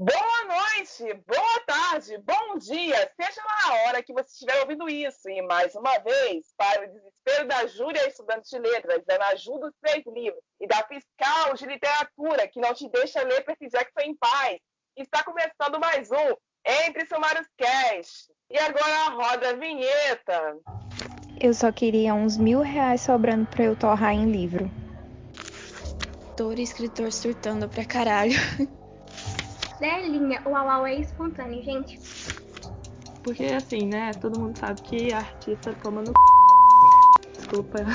Boa noite, boa tarde, bom dia, seja lá a hora que você estiver ouvindo isso. E mais uma vez, para o desespero da Júlia, estudante de letras, da Naju dos Três Livros e da fiscal de literatura, que não te deixa ler Percy Jackson em paz, está começando mais um Entre Sumários Cast. E agora roda a vinheta. Eu só queria uns mil reais sobrando pra eu torrar em livro. Doutor e escritor surtando pra caralho. Delinha, o au é espontâneo, gente. Porque assim, né? Todo mundo sabe que artista toma no. Desculpa.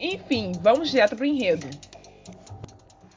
Enfim, vamos direto pro enredo.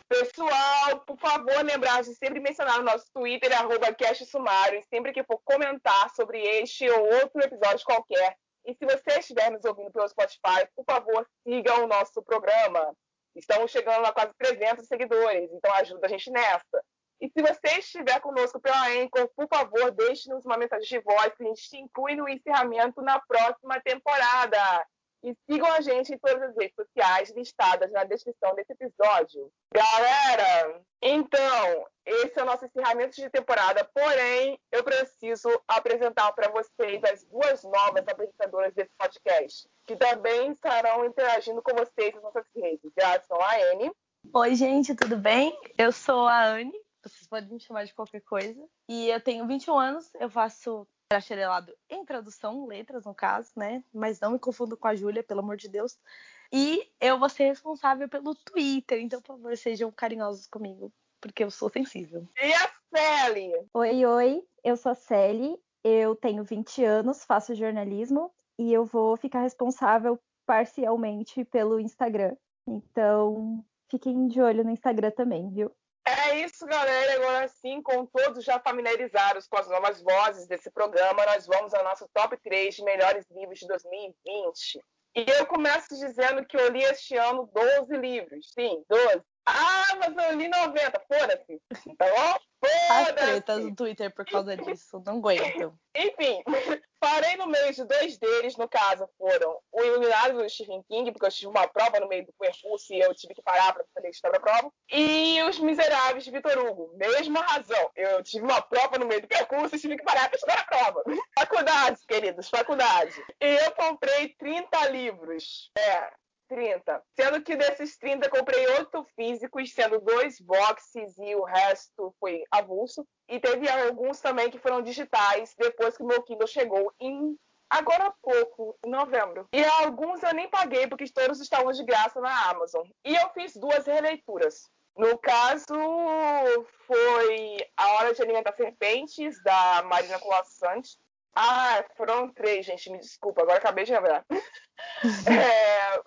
Pessoal, por favor, lembrar de sempre mencionar no nosso Twitter, arroba Sumário, sempre que for comentar sobre este ou outro episódio qualquer. E se você estiver nos ouvindo pelo Spotify, por favor, siga o nosso programa. Estamos chegando a quase 300 seguidores, então ajuda a gente nessa. E se você estiver conosco pela Anchor, por favor, deixe-nos uma mensagem de voz que a gente te inclui no encerramento na próxima temporada. E sigam a gente em todas as redes sociais listadas na descrição desse episódio. Galera, então, esse é o nosso encerramento de temporada, porém, eu preciso apresentar para vocês as duas novas apresentadoras desse podcast, que também estarão interagindo com vocês nas nossas redes. São a Anne. Oi, gente, tudo bem? Eu sou a Anne, vocês podem me chamar de qualquer coisa. E eu tenho 21 anos, eu faço bacharelado em tradução, letras no caso, né? Mas não me confundo com a Júlia, pelo amor de Deus. E eu vou ser responsável pelo Twitter, então, por favor, sejam carinhosos comigo, porque eu sou sensível. E a Sally? Oi, oi, eu sou a Sally, eu tenho 20 anos, faço jornalismo e eu vou ficar responsável parcialmente pelo Instagram. Então, fiquem de olho no Instagram também, viu? É isso, galera. Agora sim, com todos já familiarizados com as novas vozes desse programa, nós vamos ao nosso top 3 de melhores livros de 2020. E eu começo dizendo que eu li este ano 12 livros. Sim, 12. Ah, mas eu li 90. Foda-se. Tá bom? As tretas no Twitter por causa disso. Não aguento. Enfim, parei no meio de dois deles. No caso, foram o Iluminado do Stephen King, porque eu tive uma prova no meio do percurso e eu tive que parar para fazer história prova. E Os Miseráveis de Vitor Hugo. Mesma razão. Eu tive uma prova no meio do percurso e tive que parar para estudar a prova. Faculdade, queridos, faculdade. E eu comprei 30 livros. É, 30. Sendo que desses 30 comprei oito físicos, sendo dois boxes e o resto foi avulso. E teve alguns também que foram digitais depois que meu Kindle chegou em agora há pouco, em novembro. E alguns eu nem paguei porque todos estavam de graça na Amazon. E eu fiz duas releituras. No caso, foi A Hora de Alimentar Serpentes, da Marina Colassante. Ah, foram três, gente, me desculpa, agora acabei de lembrar. é,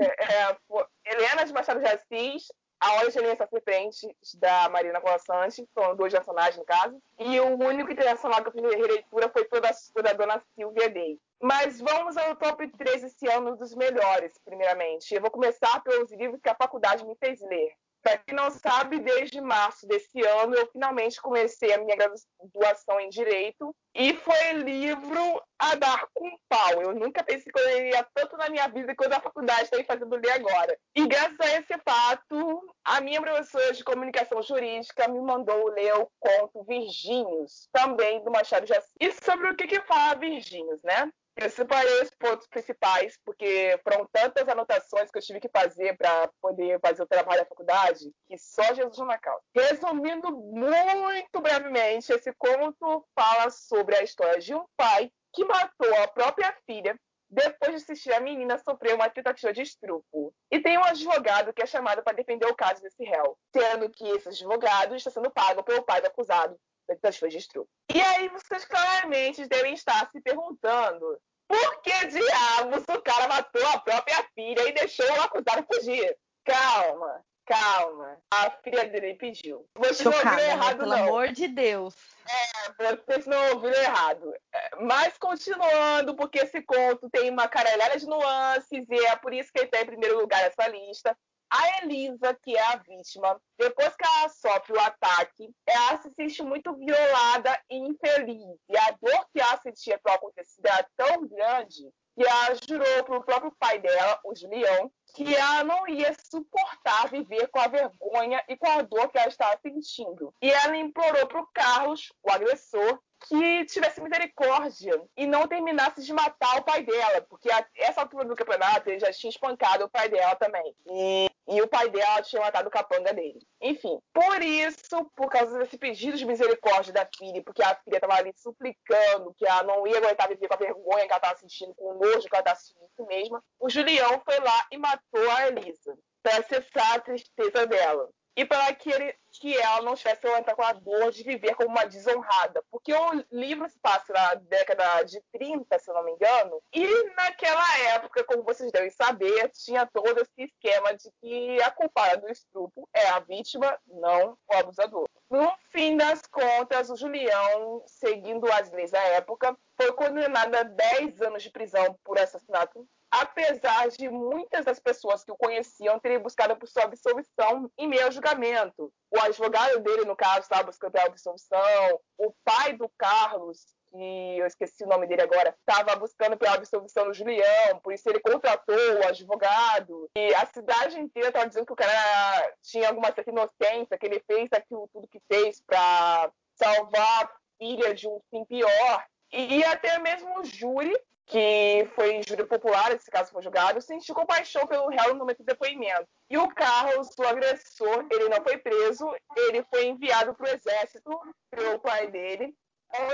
é, é, Helena de Machado de Assis, A Hora de Aliança Serpente, da Marina Colassante, são dois personagens no caso, e o único internacional que eu fiz releitura foi toda, toda a Dona Silvia Day. Mas vamos ao top 3 esse ano dos melhores, primeiramente. Eu vou começar pelos livros que a faculdade me fez ler. Para quem não sabe, desde março desse ano eu finalmente comecei a minha graduação em Direito e foi livro a dar com pau. Eu nunca pensei que eu iria tanto na minha vida quanto a faculdade está fazendo ler agora. E graças a esse fato, a minha professora de comunicação jurídica me mandou ler o conto Virgínios, também do Machado de Assis. E sobre o que, que fala Virgínios, né? Eu separei os pontos principais, porque foram tantas anotações que eu tive que fazer para poder fazer o trabalho da faculdade, que só Jesus na causa. Resumindo muito brevemente, esse conto fala sobre a história de um pai que matou a própria filha depois de assistir a menina sofrer uma tentativa de estupro. E tem um advogado que é chamado para defender o caso desse réu, sendo que esse advogado está sendo pago pelo pai do acusado da tentativa de estupro. E aí vocês claramente devem estar se perguntando por que diabos o cara matou a própria filha e deixou o acusado fugir? Calma, calma. A filha dele pediu. Vocês Chocada, não ouviram né? errado, pelo não. Pelo amor de Deus. É, vocês não ouviram errado. É, mas continuando, porque esse conto tem uma caralhada de nuances e é por isso que ele está em primeiro lugar nessa lista. A Elisa, que é a vítima, depois que ela sofre o ataque, ela se sente muito violada e infeliz. E a dor que ela sentia pelo acontecido era tão grande que ela jurou para o próprio pai dela, o Julião, que ela não ia suportar viver com a vergonha e com a dor que ela estava sentindo. E ela implorou para o Carlos, o agressor, que tivesse misericórdia e não terminasse de matar o pai dela, porque a essa altura do campeonato ele já tinha espancado o pai dela também. E, e o pai dela tinha matado o capanga dele. Enfim, por isso, por causa desse pedido de misericórdia da filha, porque a filha estava ali suplicando que ela não ia aguentar viver com a vergonha que ela estava sentindo, com o nojo que ela estava sentindo si mesma, o Julião foi lá e matou a Elisa para cessar a tristeza dela e para que, ele, que ela não tivesse aguentar com a dor de viver como uma desonrada. Porque o livro se passa na década de 30, se não me engano, e naquela época, como vocês devem saber, tinha todo esse esquema de que a culpada do estupro é a vítima, não o abusador. No fim das contas, o Julião, seguindo as leis da época, foi condenado a 10 anos de prisão por assassinato apesar de muitas das pessoas que o conheciam terem buscado por sua absolvição em meio ao julgamento. O advogado dele, no caso, estava buscando a absolvição, o pai do Carlos, que eu esqueci o nome dele agora, estava buscando pela absolvição do Julião, por isso ele contratou o advogado. E a cidade inteira estava dizendo que o cara tinha alguma certa inocência, que ele fez aquilo tudo que fez para salvar a filha de um fim pior. E até mesmo o júri que foi júri popular, esse caso foi julgado, sentiu compaixão pelo réu no momento do depoimento. E o Carlos, o agressor, ele não foi preso, ele foi enviado para o exército pelo pai dele,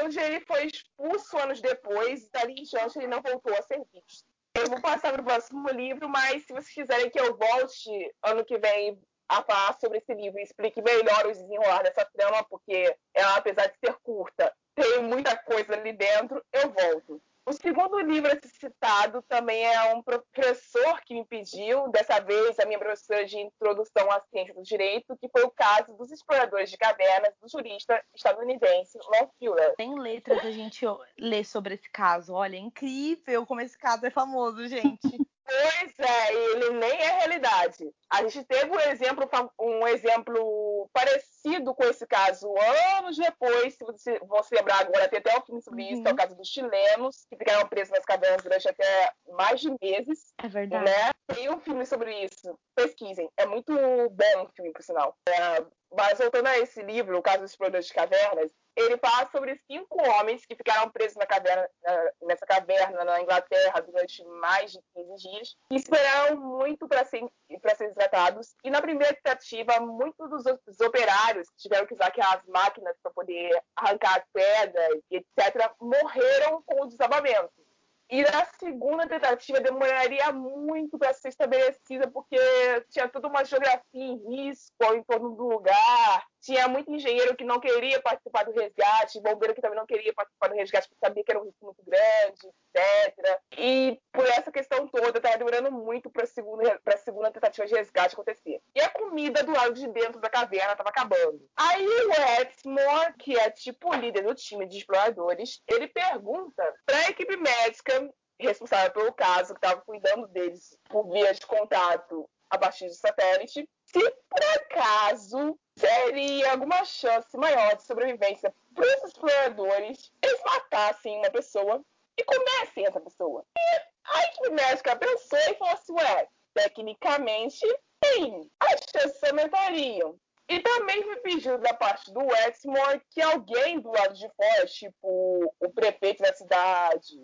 onde ele foi expulso anos depois, e dali em diante ele não voltou a ser visto. Eu vou passar para o próximo livro, mas se vocês quiserem que eu volte ano que vem a falar sobre esse livro e explique melhor os desenrolar dessa trama, porque ela, apesar de ser curta, tem muita coisa ali dentro, eu volto. O segundo livro citado também é um professor que me pediu, dessa vez a minha professora de Introdução à Ciência do Direito, que foi o caso dos exploradores de cavernas do jurista estadunidense Lon Fuller. Tem letras a gente lê sobre esse caso. Olha, é incrível como esse caso é famoso, gente. Pois é, ele nem é realidade. A gente teve um exemplo, um exemplo parecido com esse caso anos depois, se você vão se lembrar agora, tem até um filme sobre uhum. isso, que é o uhum. caso dos chilenos, que ficaram presos nas cavernas durante até mais de meses. É verdade. Né? Tem um filme sobre isso. Pesquisem. É muito bom o filme, por sinal. É, mas voltando a esse livro, o caso dos exploradores de cavernas, ele fala sobre cinco homens que ficaram presos na caverna, nessa caverna na Inglaterra durante mais de 15 dias e esperaram muito para ser, serem tratados. E na primeira tentativa, muitos dos operários que tiveram que usar aquelas máquinas para poder arrancar as pedras etc., morreram com o desabamento. E na segunda tentativa demoraria muito para ser estabelecida, porque tinha toda uma geografia em risco ao entorno do lugar, tinha muito engenheiro que não queria participar do resgate, bombeiro que também não queria participar do resgate porque sabia que era um risco muito grande, etc. E por essa questão toda, estava demorando muito para a segunda, tentativa de resgate acontecer. E a comida do lado de dentro da caverna estava acabando. Aí o Exmore, que é tipo líder do time de exploradores, ele pergunta para a equipe médica responsável pelo caso, que estava cuidando deles por via de contato a partir de satélite, se por acaso seria alguma chance maior de sobrevivência para os exploradores eles matassem uma pessoa e comessem essa pessoa. E a equipe médica pensou e falou assim, ué, tecnicamente, sim, as chances aumentariam. E também foi pedido da parte do Westmore que alguém do lado de fora, tipo o prefeito da cidade,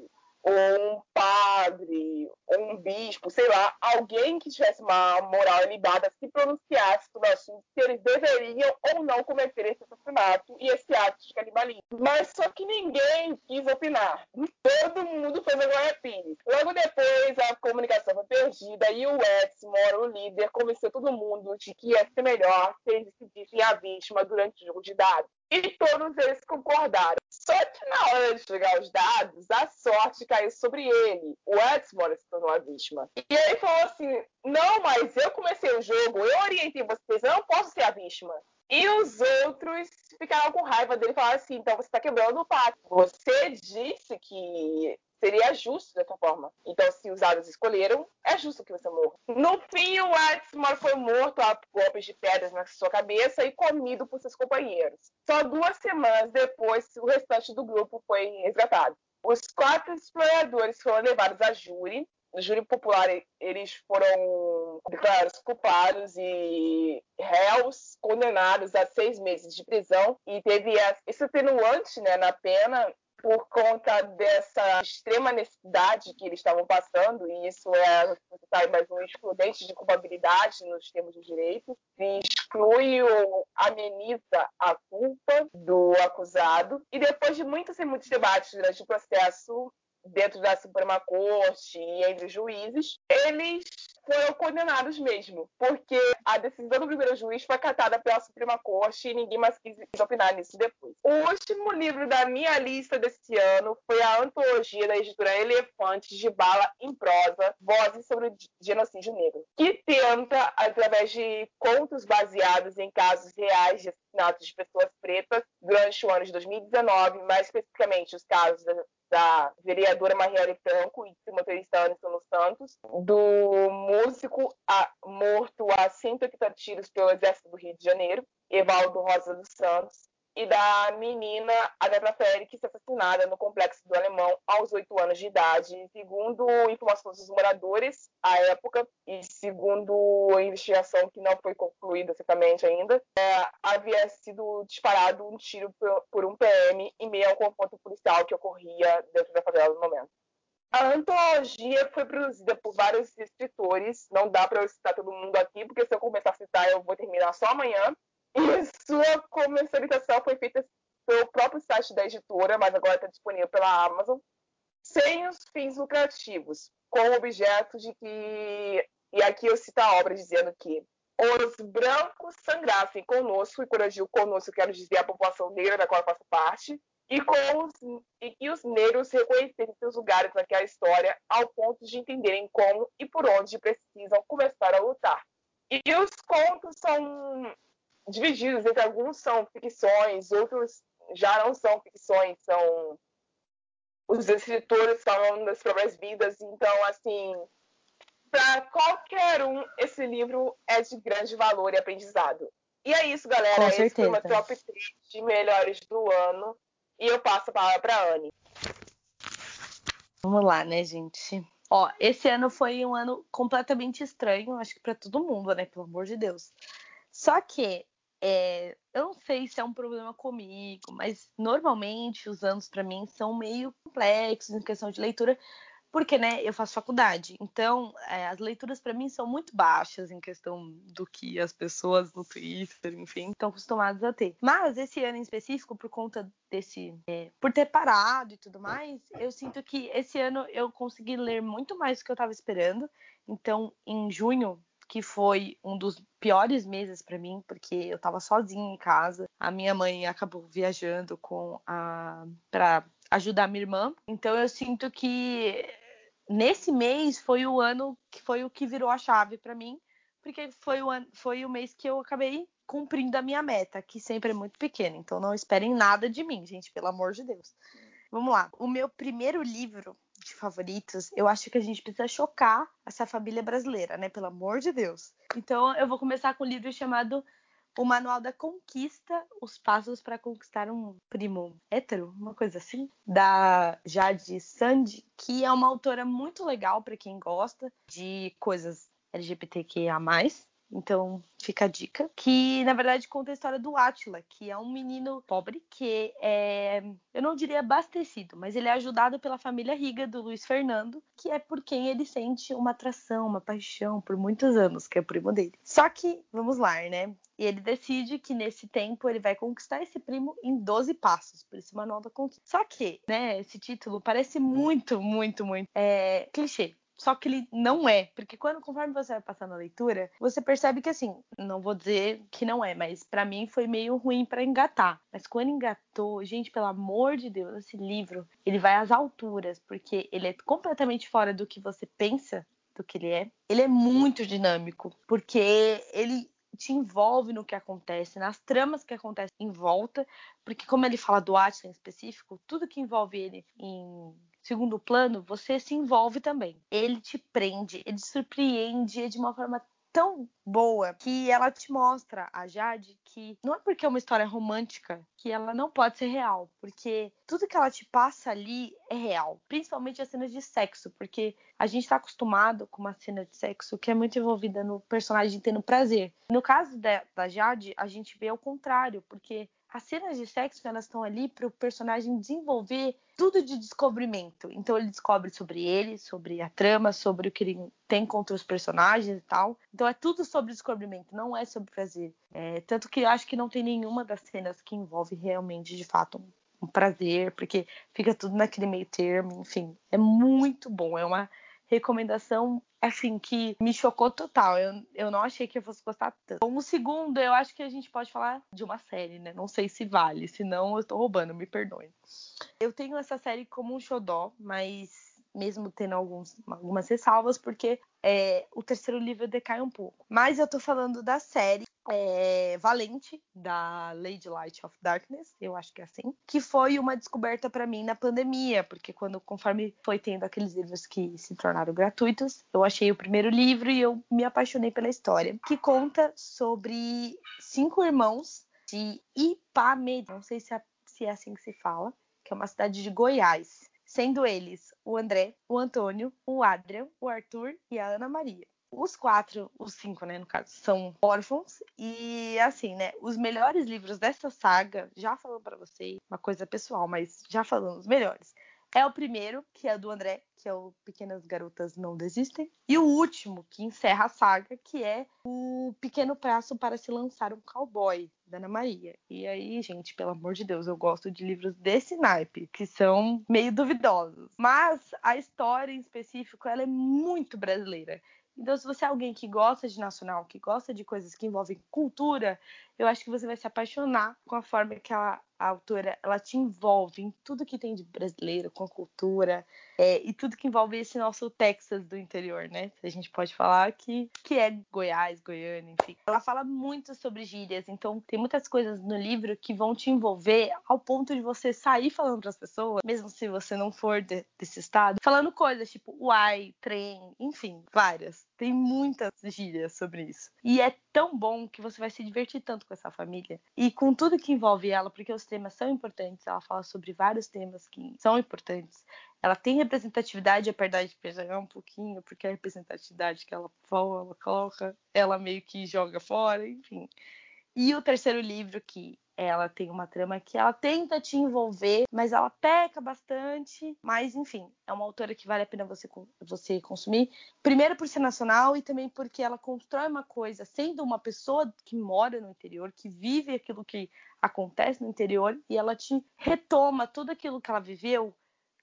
ou um padre, ou um bispo, sei lá, alguém que tivesse uma moral ilibada se pronunciasse sobre o assunto se eles deveriam ou não cometer esse assassinato e esse ato de canibalismo. Mas só que ninguém quis opinar. Todo mundo fez agora Pires. Logo depois, a comunicação foi perdida e o Exmore, o líder, convenceu todo mundo de que ia ser melhor se eles decidissem a vítima durante o jogo de dados. E todos eles concordaram. Só que na hora de chegar os dados, a sorte caiu sobre ele. O Exmore se tornou a vítima. E ele falou assim: Não, mas eu comecei o jogo, eu orientei vocês, eu não posso ser a vítima. E os outros ficaram com raiva dele e falaram assim: Então você está quebrando o pacto. Você disse que seria justo dessa forma. Então, se os aves escolheram, é justo que você morra. No fim, o Adsmore foi morto a golpes de pedras na sua cabeça e comido por seus companheiros. Só duas semanas depois, o restante do grupo foi resgatado. Os quatro exploradores foram levados a júri no júri popular eles foram declarados culpados e réus condenados a seis meses de prisão e teve esse atenuante né, na pena por conta dessa extrema necessidade que eles estavam passando, e isso é, você sabe, um excludente de culpabilidade nos termos de direito, se exclui ou ameniza a culpa do acusado, e depois de muitos e muitos debates durante o processo, dentro da Suprema Corte e entre os juízes, eles foram condenados mesmo, porque a decisão do primeiro juiz foi acatada pela Suprema Corte e ninguém mais quis opinar nisso depois. O último livro da minha lista desse ano foi a antologia da editora Elefantes de Bala em Prosa, Vozes sobre o Genocídio Negro, que tenta, através de contos baseados em casos reais de assassinatos de pessoas pretas durante o ano de 2019, mais especificamente os casos vereadora Marielle Franco e do motorista Anderson Santos, do músico a, morto a 180 tiros pelo Exército do Rio de Janeiro, Evaldo Rosa dos Santos, e da menina Agatha Félix, assassinada no Complexo do Alemão aos oito anos de idade. Segundo informações dos moradores à época, e segundo a investigação que não foi concluída certamente ainda, é, havia sido disparado um tiro por, um PM em meio ao confronto policial que ocorria dentro da favela no momento. A antologia foi produzida por vários escritores, não dá para eu citar todo mundo aqui, porque se eu começar a citar eu vou terminar só amanhã. E sua comercialização foi feita pelo próprio site da editora, mas agora está disponível pela Amazon, sem os fins lucrativos, com o objeto de que. E aqui eu cito a obra dizendo que os brancos sangrassem conosco, e quando conosco, eu quero dizer a população negra da qual eu faço parte, e, os, e que os negros reconhecessem seus lugares naquela história ao ponto de entenderem como e por onde precisam começar a lutar. E os contos são divididos entre alguns são ficções, outros já não são ficções, são os escritores falando das próprias vidas. Então, assim, para qualquer um, esse livro é de grande valor e aprendizado. E é isso, galera. Com Esse certeza. foi o meu top 3 de melhores do ano. E eu passo a palavra para Anne. Vamos lá, né, gente? Ó, esse ano foi um ano completamente estranho, acho que para todo mundo, né? Pelo amor de Deus. Só que é, eu não sei se é um problema comigo, mas normalmente os anos para mim são meio complexos em questão de leitura, porque né, eu faço faculdade. Então, é, as leituras para mim são muito baixas em questão do que as pessoas no Twitter, enfim, estão acostumadas a ter. Mas esse ano em específico, por conta desse. É, por ter parado e tudo mais, eu sinto que esse ano eu consegui ler muito mais do que eu estava esperando. Então, em junho, que foi um dos piores meses para mim, porque eu estava sozinha em casa. A minha mãe acabou viajando com a para ajudar minha irmã. Então eu sinto que nesse mês foi o ano que foi o que virou a chave para mim, porque foi o ano, foi o mês que eu acabei cumprindo a minha meta, que sempre é muito pequena. Então não esperem nada de mim, gente, pelo amor de Deus. Vamos lá. O meu primeiro livro de favoritos, eu acho que a gente precisa chocar essa família brasileira, né? Pelo amor de Deus. Então eu vou começar com um livro chamado O Manual da Conquista, Os Passos para Conquistar um Primo Hétero, uma coisa assim, da Jade Sand, que é uma autora muito legal para quem gosta de coisas LGBTQIA+. Então, fica a dica. Que, na verdade, conta a história do Átila, que é um menino pobre que é, eu não diria abastecido, mas ele é ajudado pela família rica do Luiz Fernando, que é por quem ele sente uma atração, uma paixão por muitos anos, que é o primo dele. Só que, vamos lá, né? E ele decide que nesse tempo ele vai conquistar esse primo em 12 passos, por esse manual da conquista. Só que, né, esse título parece muito, muito, muito é, clichê. Só que ele não é, porque quando conforme você vai passando a leitura, você percebe que assim, não vou dizer que não é, mas para mim foi meio ruim para engatar. Mas quando engatou, gente, pelo amor de Deus, esse livro, ele vai às alturas, porque ele é completamente fora do que você pensa do que ele é. Ele é muito dinâmico, porque ele te envolve no que acontece, nas tramas que acontecem em volta, porque como ele fala do Atlas em específico, tudo que envolve ele em segundo plano, você se envolve também. Ele te prende, ele te surpreende de uma forma tão boa que ela te mostra, a Jade, que não é porque é uma história romântica que ela não pode ser real, porque tudo que ela te passa ali é real, principalmente as cenas de sexo, porque a gente tá acostumado com uma cena de sexo que é muito envolvida no personagem tendo prazer. No caso da, da Jade, a gente vê ao contrário, porque as cenas de sexo elas estão ali para o personagem desenvolver tudo de descobrimento. Então ele descobre sobre ele, sobre a trama, sobre o que ele tem contra os personagens e tal. Então é tudo sobre descobrimento, não é sobre prazer. É, tanto que acho que não tem nenhuma das cenas que envolve realmente, de fato, um, um prazer, porque fica tudo naquele meio termo, enfim. É muito bom, é uma recomendação, assim, que me chocou total. Eu, eu não achei que eu fosse gostar tanto. Como segundo, eu acho que a gente pode falar de uma série, né? Não sei se vale, senão eu tô roubando, me perdoe. Eu tenho essa série como um xodó, mas mesmo tendo alguns, algumas ressalvas, porque é, o terceiro livro decai um pouco. Mas eu tô falando da série é, Valente, da Lady Light of Darkness, eu acho que é assim, que foi uma descoberta para mim na pandemia, porque quando, conforme foi tendo aqueles livros que se tornaram gratuitos, eu achei o primeiro livro e eu me apaixonei pela história, que conta sobre cinco irmãos de Ipameri, não sei se é, se é assim que se fala, que é uma cidade de Goiás sendo eles o André, o Antônio, o Adrian, o Arthur e a Ana Maria. Os quatro, os cinco, né, no caso, são órfãos. E assim, né, os melhores livros dessa saga, já falando para vocês, uma coisa pessoal, mas já falando os melhores. É o primeiro, que é do André, que é o Pequenas Garotas Não Desistem. E o último, que encerra a saga, que é o Pequeno Prazo para se lançar um cowboy, da Ana Maria. E aí, gente, pelo amor de Deus, eu gosto de livros desse naipe, que são meio duvidosos. Mas a história em específico, ela é muito brasileira. Então, se você é alguém que gosta de nacional, que gosta de coisas que envolvem cultura, eu acho que você vai se apaixonar com a forma que ela, a autora ela te envolve em tudo que tem de brasileiro, com a cultura é, e tudo que envolve esse nosso Texas do interior, né? A gente pode falar que, que é Goiás, Goiânia, enfim. Ela fala muito sobre gírias, então tem muitas coisas no livro que vão te envolver ao ponto de você sair falando para as pessoas, mesmo se você não for de, desse estado, falando coisas tipo uai, trem, enfim, várias. Tem muitas gírias sobre isso. E é tão bom que você vai se divertir tanto com essa família e com tudo que envolve ela, porque os temas são importantes. Ela fala sobre vários temas que são importantes. Ela tem representatividade, apesar de pegar um pouquinho, porque a representatividade que ela fala, ela coloca, ela meio que joga fora, enfim. E o terceiro livro, que ela tem uma trama que ela tenta te envolver, mas ela peca bastante. Mas, enfim, é uma autora que vale a pena você, você consumir. Primeiro por ser nacional e também porque ela constrói uma coisa sendo uma pessoa que mora no interior, que vive aquilo que acontece no interior, e ela te retoma tudo aquilo que ela viveu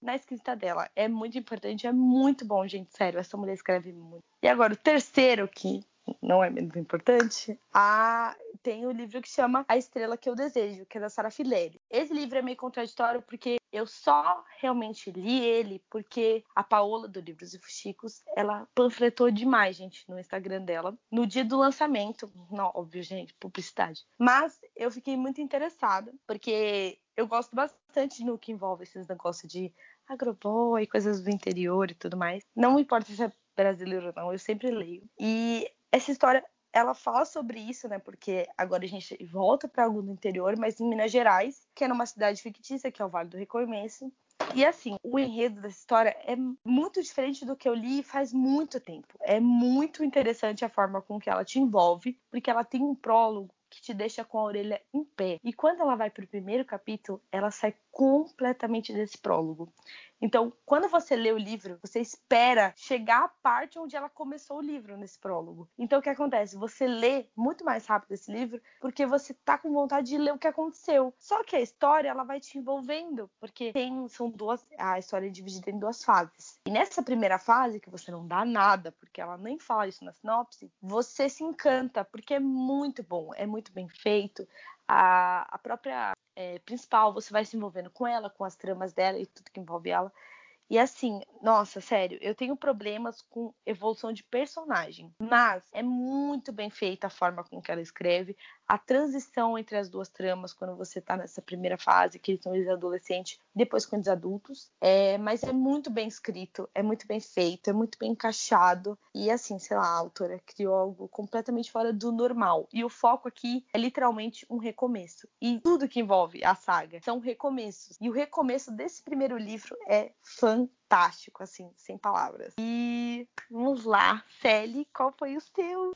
na escrita dela. É muito importante, é muito bom, gente. Sério, essa mulher escreve muito. E agora, o terceiro que não é menos importante, a... tem o livro que chama A Estrela que Eu Desejo, que é da Sara Fileri. Esse livro é meio contraditório porque eu só realmente li ele porque a Paola do Livros e Fuxicos, ela panfletou demais, gente, no Instagram dela, no dia do lançamento. Não, óbvio, gente, publicidade. Mas eu fiquei muito interessada, porque eu gosto bastante no que envolve esses negócios de agroboy, coisas do interior e tudo mais. Não importa se é brasileiro ou não, eu sempre leio. E essa história ela fala sobre isso, né? Porque agora a gente volta para algo do interior, mas em Minas Gerais, que é numa cidade fictícia, que é o Vale do Recormeço. E assim, o enredo dessa história é muito diferente do que eu li faz muito tempo. É muito interessante a forma com que ela te envolve, porque ela tem um prólogo que te deixa com a orelha em pé. E quando ela vai para o primeiro capítulo, ela sai completamente desse prólogo. Então, quando você lê o livro, você espera chegar à parte onde ela começou o livro nesse prólogo. Então, o que acontece? Você lê muito mais rápido esse livro porque você tá com vontade de ler o que aconteceu. Só que a história ela vai te envolvendo, porque tem são duas a história é dividida em duas fases. E nessa primeira fase que você não dá nada, porque ela nem fala isso na sinopse, você se encanta porque é muito bom, é muito bem feito. A, a própria é, principal, você vai se envolvendo com ela, com as tramas dela e tudo que envolve ela. E assim, nossa, sério, eu tenho problemas com evolução de personagem, mas é muito bem feita a forma com que ela escreve, a transição entre as duas tramas quando você tá nessa primeira fase, que eles são eles adolescentes, depois com os adultos. É, mas é muito bem escrito, é muito bem feito, é muito bem encaixado. E assim, sei lá, a autora criou algo completamente fora do normal. E o foco aqui é literalmente um recomeço. E tudo que envolve a saga são recomeços. E o recomeço desse primeiro livro é fantástico, assim, sem palavras. E vamos lá, Sally, qual foi o seu?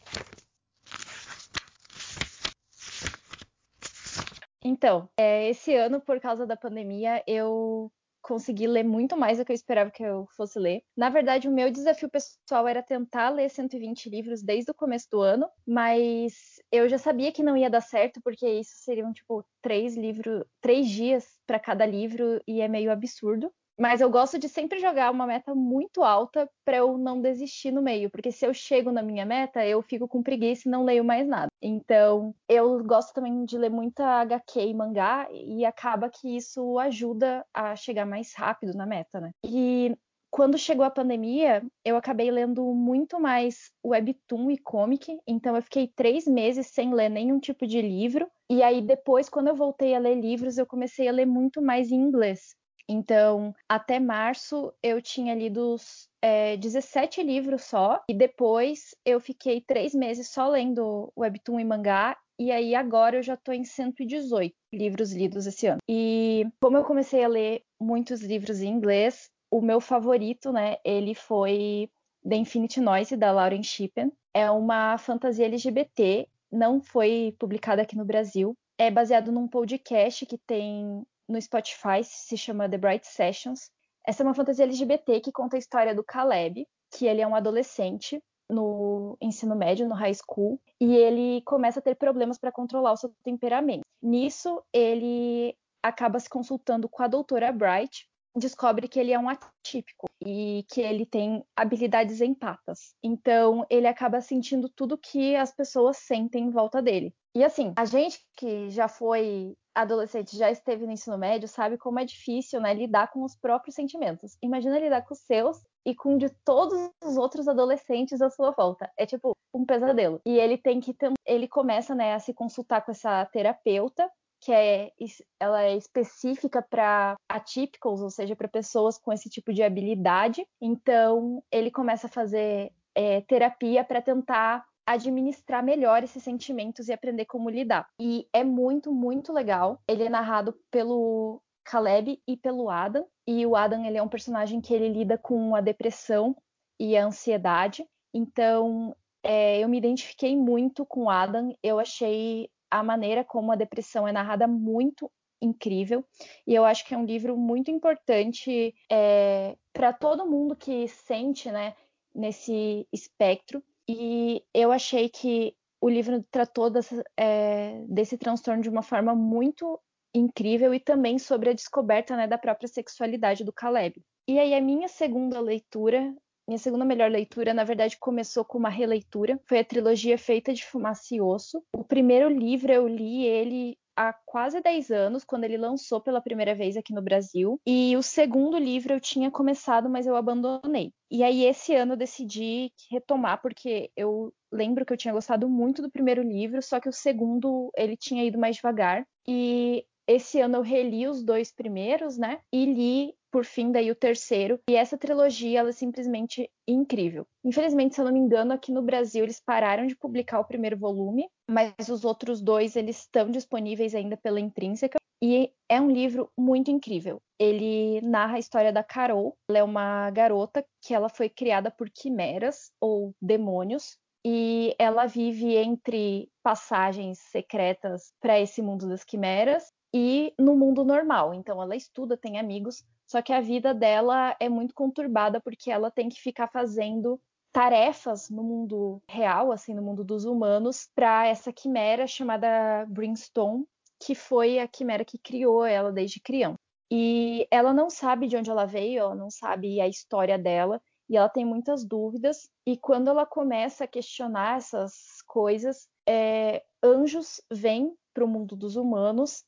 Então, é, esse ano, por causa da pandemia, eu consegui ler muito mais do que eu esperava que eu fosse ler. Na verdade, o meu desafio pessoal era tentar ler 120 livros desde o começo do ano, mas eu já sabia que não ia dar certo, porque isso seriam, tipo, três livros, três dias para cada livro, e é meio absurdo. Mas eu gosto de sempre jogar uma meta muito alta para eu não desistir no meio, porque se eu chego na minha meta, eu fico com preguiça e não leio mais nada. Então, eu gosto também de ler muita HQ e mangá e acaba que isso ajuda a chegar mais rápido na meta, né? E quando chegou a pandemia, eu acabei lendo muito mais webtoon e comic, então eu fiquei três meses sem ler nenhum tipo de livro. E aí depois, quando eu voltei a ler livros, eu comecei a ler muito mais em inglês. Então, até março eu tinha lido é, 17 livros só, e depois eu fiquei três meses só lendo webtoon e mangá, e aí agora eu já estou em 118 livros lidos esse ano. E como eu comecei a ler muitos livros em inglês, o meu favorito, né, ele foi The Infinite Noise, da Lauren Shippen. É uma fantasia LGBT, não foi publicada aqui no Brasil. É baseado num podcast que tem no Spotify, se chama The Bright Sessions. Essa é uma fantasia LGBT que conta a história do Caleb, que ele é um adolescente no ensino médio, no high school, e ele começa a ter problemas para controlar o seu temperamento. Nisso, ele acaba se consultando com a doutora Bright, descobre que ele é um atípico e que ele tem habilidades empatas. Então, ele acaba sentindo tudo que as pessoas sentem em volta dele. E assim, a gente que já foi adolescente, já esteve no ensino médio, sabe como é difícil, né, lidar com os próprios sentimentos. Imagina lidar com os seus e com de todos os outros adolescentes à sua volta. É tipo um pesadelo. E ele tem que ele começa, né, a se consultar com essa terapeuta que é, ela é específica para atípicos, ou seja, para pessoas com esse tipo de habilidade. Então, ele começa a fazer é, terapia para tentar administrar melhor esses sentimentos e aprender como lidar. E é muito, muito legal. Ele é narrado pelo Caleb e pelo Adam. E o Adam, ele é um personagem que ele lida com a depressão e a ansiedade. Então, é, eu me identifiquei muito com o Adam. Eu achei a maneira como a depressão é narrada muito incrível e eu acho que é um livro muito importante é, para todo mundo que sente né, nesse espectro e eu achei que o livro tratou é, desse transtorno de uma forma muito incrível e também sobre a descoberta né, da própria sexualidade do Caleb. E aí a minha segunda leitura minha segunda melhor leitura, na verdade, começou com uma releitura. Foi a trilogia Feita de Fumaça e Osso. O primeiro livro eu li ele há quase 10 anos, quando ele lançou pela primeira vez aqui no Brasil. E o segundo livro eu tinha começado, mas eu abandonei. E aí esse ano eu decidi retomar, porque eu lembro que eu tinha gostado muito do primeiro livro, só que o segundo ele tinha ido mais devagar. E esse ano eu reli os dois primeiros, né? E li por fim daí o terceiro. E essa trilogia ela é simplesmente incrível. Infelizmente, se eu não me engano, aqui no Brasil eles pararam de publicar o primeiro volume, mas os outros dois eles estão disponíveis ainda pela Intrínseca. E é um livro muito incrível. Ele narra a história da Carol. Ela é uma garota que ela foi criada por quimeras ou demônios e ela vive entre passagens secretas para esse mundo das quimeras e no mundo normal. Então ela estuda, tem amigos, só que a vida dela é muito conturbada porque ela tem que ficar fazendo tarefas no mundo real, assim, no mundo dos humanos, para essa quimera chamada Brimstone, que foi a quimera que criou ela desde criança. E ela não sabe de onde ela veio, ela não sabe a história dela, e ela tem muitas dúvidas. E quando ela começa a questionar essas coisas, é, anjos vêm para o mundo dos humanos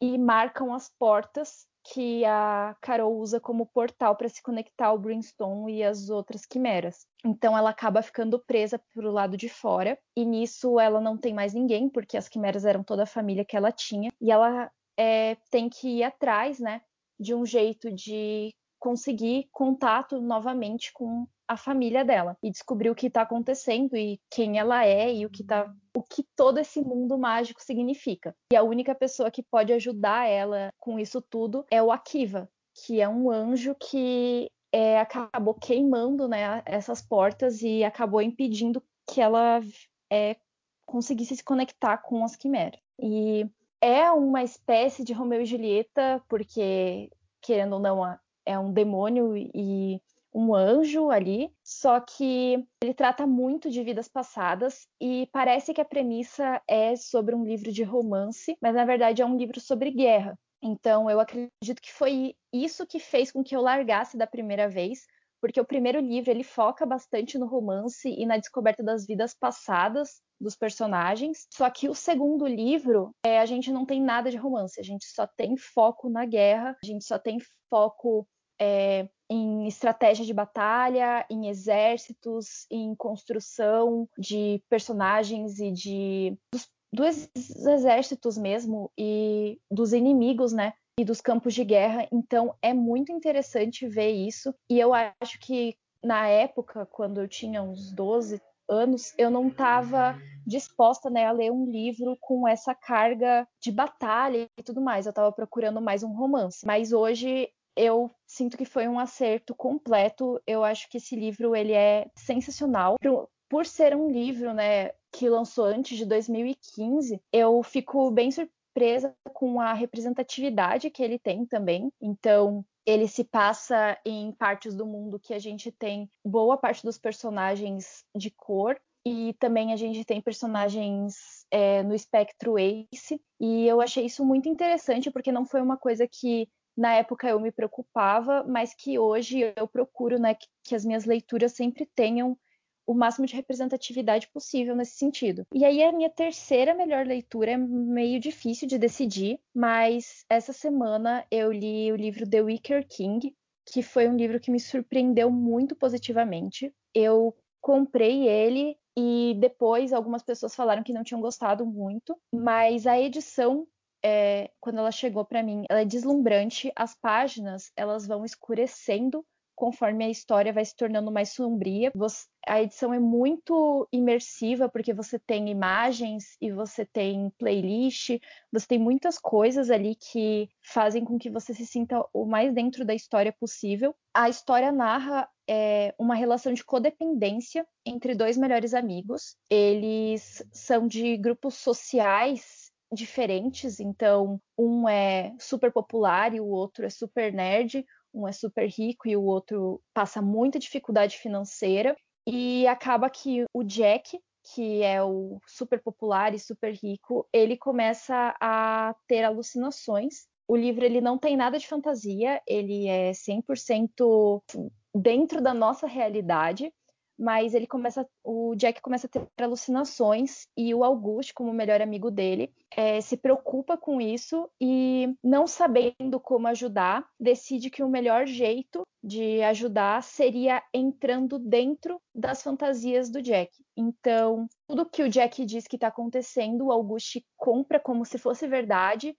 e marcam as portas que a Carol usa como portal para se conectar ao Brimstone e às outras quimeras. Então ela acaba ficando presa pro lado de fora e nisso ela não tem mais ninguém porque as quimeras eram toda a família que ela tinha e ela é, tem que ir atrás, né, de um jeito de conseguir contato novamente com a família dela e descobrir o que está acontecendo e quem ela é e o que tá, o que todo esse mundo mágico significa. E a única pessoa que pode ajudar ela com isso tudo é o Akiva, que é um anjo que é, acabou queimando né, essas portas e acabou impedindo que ela é, conseguisse se conectar com as quimeras. E é uma espécie de Romeu e Julieta, porque, querendo ou não, é um demônio e um anjo ali, só que ele trata muito de vidas passadas e parece que a premissa é sobre um livro de romance, mas na verdade é um livro sobre guerra. Então eu acredito que foi isso que fez com que eu largasse da primeira vez, porque o primeiro livro ele foca bastante no romance e na descoberta das vidas passadas dos personagens. Só que o segundo livro, é, a gente não tem nada de romance, a gente só tem foco na guerra, a gente só tem foco é, em estratégia de batalha, em exércitos, em construção de personagens e de dos, dos exércitos mesmo e dos inimigos, né? E dos campos de guerra. Então é muito interessante ver isso. E eu acho que na época, quando eu tinha uns 12 anos, eu não estava disposta né, a ler um livro com essa carga de batalha e tudo mais. Eu estava procurando mais um romance. Mas hoje eu sinto que foi um acerto completo. Eu acho que esse livro ele é sensacional. Por ser um livro, né, que lançou antes de 2015, eu fico bem surpresa com a representatividade que ele tem também. Então, ele se passa em partes do mundo que a gente tem boa parte dos personagens de cor e também a gente tem personagens é, no espectro Ace e eu achei isso muito interessante porque não foi uma coisa que na época eu me preocupava, mas que hoje eu procuro né, que, que as minhas leituras sempre tenham o máximo de representatividade possível nesse sentido. E aí a minha terceira melhor leitura é meio difícil de decidir, mas essa semana eu li o livro The Wicker King, que foi um livro que me surpreendeu muito positivamente. Eu comprei ele e depois algumas pessoas falaram que não tinham gostado muito, mas a edição é, quando ela chegou para mim, ela é deslumbrante. As páginas elas vão escurecendo conforme a história vai se tornando mais sombria. Você, a edição é muito imersiva porque você tem imagens e você tem playlist, você tem muitas coisas ali que fazem com que você se sinta o mais dentro da história possível. A história narra é, uma relação de codependência entre dois melhores amigos. Eles são de grupos sociais diferentes, então um é super popular e o outro é super nerd, um é super rico e o outro passa muita dificuldade financeira e acaba que o Jack, que é o super popular e super rico, ele começa a ter alucinações. O livro ele não tem nada de fantasia, ele é 100% dentro da nossa realidade mas ele começa, o Jack começa a ter alucinações e o Auguste, como melhor amigo dele, é, se preocupa com isso e, não sabendo como ajudar, decide que o melhor jeito de ajudar seria entrando dentro das fantasias do Jack. Então, tudo que o Jack diz que está acontecendo, o Auguste compra como se fosse verdade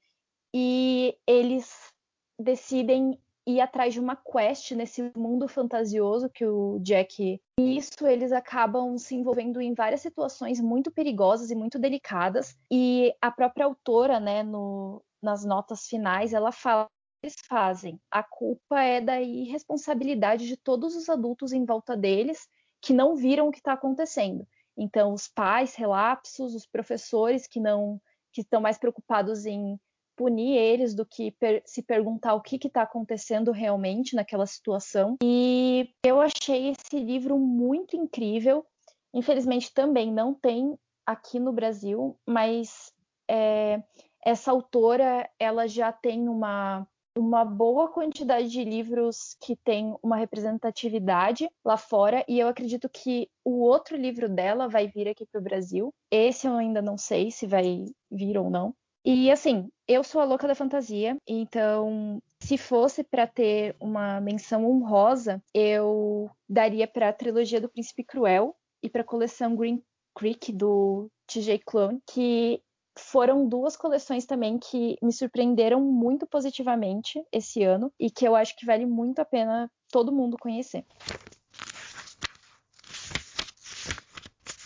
e eles decidem ir atrás de uma quest nesse mundo fantasioso que o Jack. E isso eles acabam se envolvendo em várias situações muito perigosas e muito delicadas. E a própria autora, né, no, nas notas finais, ela fala eles fazem. A culpa é da irresponsabilidade de todos os adultos em volta deles que não viram o que está acontecendo. Então, os pais relapsos, os professores que não que estão mais preocupados em punir eles do que per se perguntar o que está acontecendo realmente naquela situação. E eu achei esse livro muito incrível. Infelizmente também não tem aqui no Brasil, mas é, essa autora ela já tem uma uma boa quantidade de livros que tem uma representatividade lá fora e eu acredito que o outro livro dela vai vir aqui para o Brasil. Esse eu ainda não sei se vai vir ou não, E assim, eu sou a louca da fantasia, então se fosse para ter uma menção honrosa, eu daria para a trilogia do Príncipe Cruel e para a coleção Green Creek do TJ Clone, que foram duas coleções também que me surpreenderam muito positivamente esse ano e que eu acho que vale muito a pena todo mundo conhecer.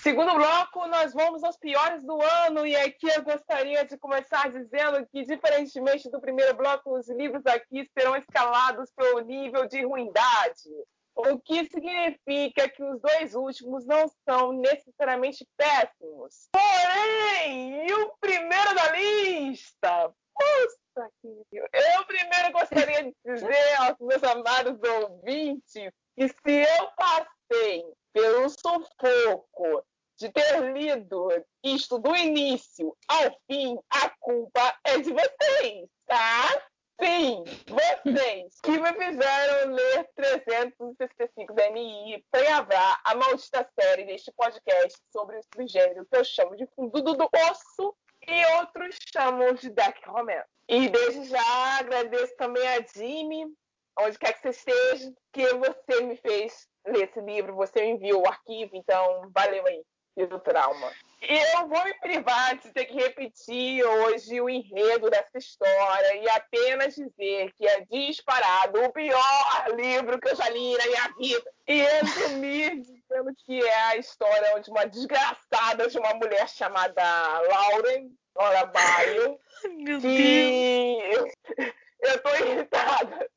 Segundo bloco, nós vamos aos piores do ano, e aqui eu gostaria de começar dizendo que, diferentemente do primeiro bloco, os livros aqui serão escalados pelo nível de ruindade, o que significa que os dois últimos não são necessariamente péssimos. Porém, e o primeiro da lista? Puxa que eu primeiro gostaria de dizer aos meus amados ouvintes que se eu passei pelo sufoco de ter lido isto do início ao fim, a culpa é de vocês, tá? Sim, vocês que me fizeram ler 365 DNI para gravar a maldita série deste podcast sobre o subgênero que eu chamo de fundo do osso e outros chamam de deck romance. E desde já agradeço também a Jimmy, onde quer que você esteja, que você me fez ler esse livro, você me enviou o arquivo, então valeu aí e do trauma. E eu vou me privar de ter que repetir hoje o enredo dessa história e apenas dizer que é disparado o pior livro que eu já li na minha vida. E resumir dizendo que é a história de uma desgraçada de uma mulher chamada Lauren, Laura Baio. Meu que Deus. eu tô irritada.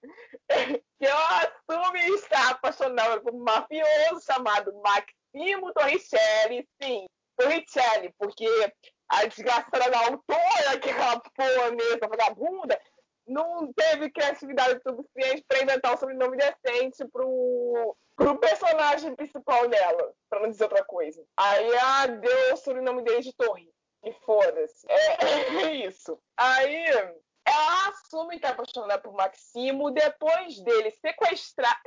Que eu assumo estar apaixonada por um mafioso chamado Max Simo Torricelli, sim, Torricelli, porque a desgraçada da autora, porra mesmo, vagabunda, não teve criatividade suficiente para inventar um sobrenome decente pro, pro personagem principal dela, para não dizer outra coisa. Aí ela deu o sobrenome dele de Torre. E foda-se. É, é, isso. Aí ela assume que é apaixonada por Maximo depois dele sequestrar.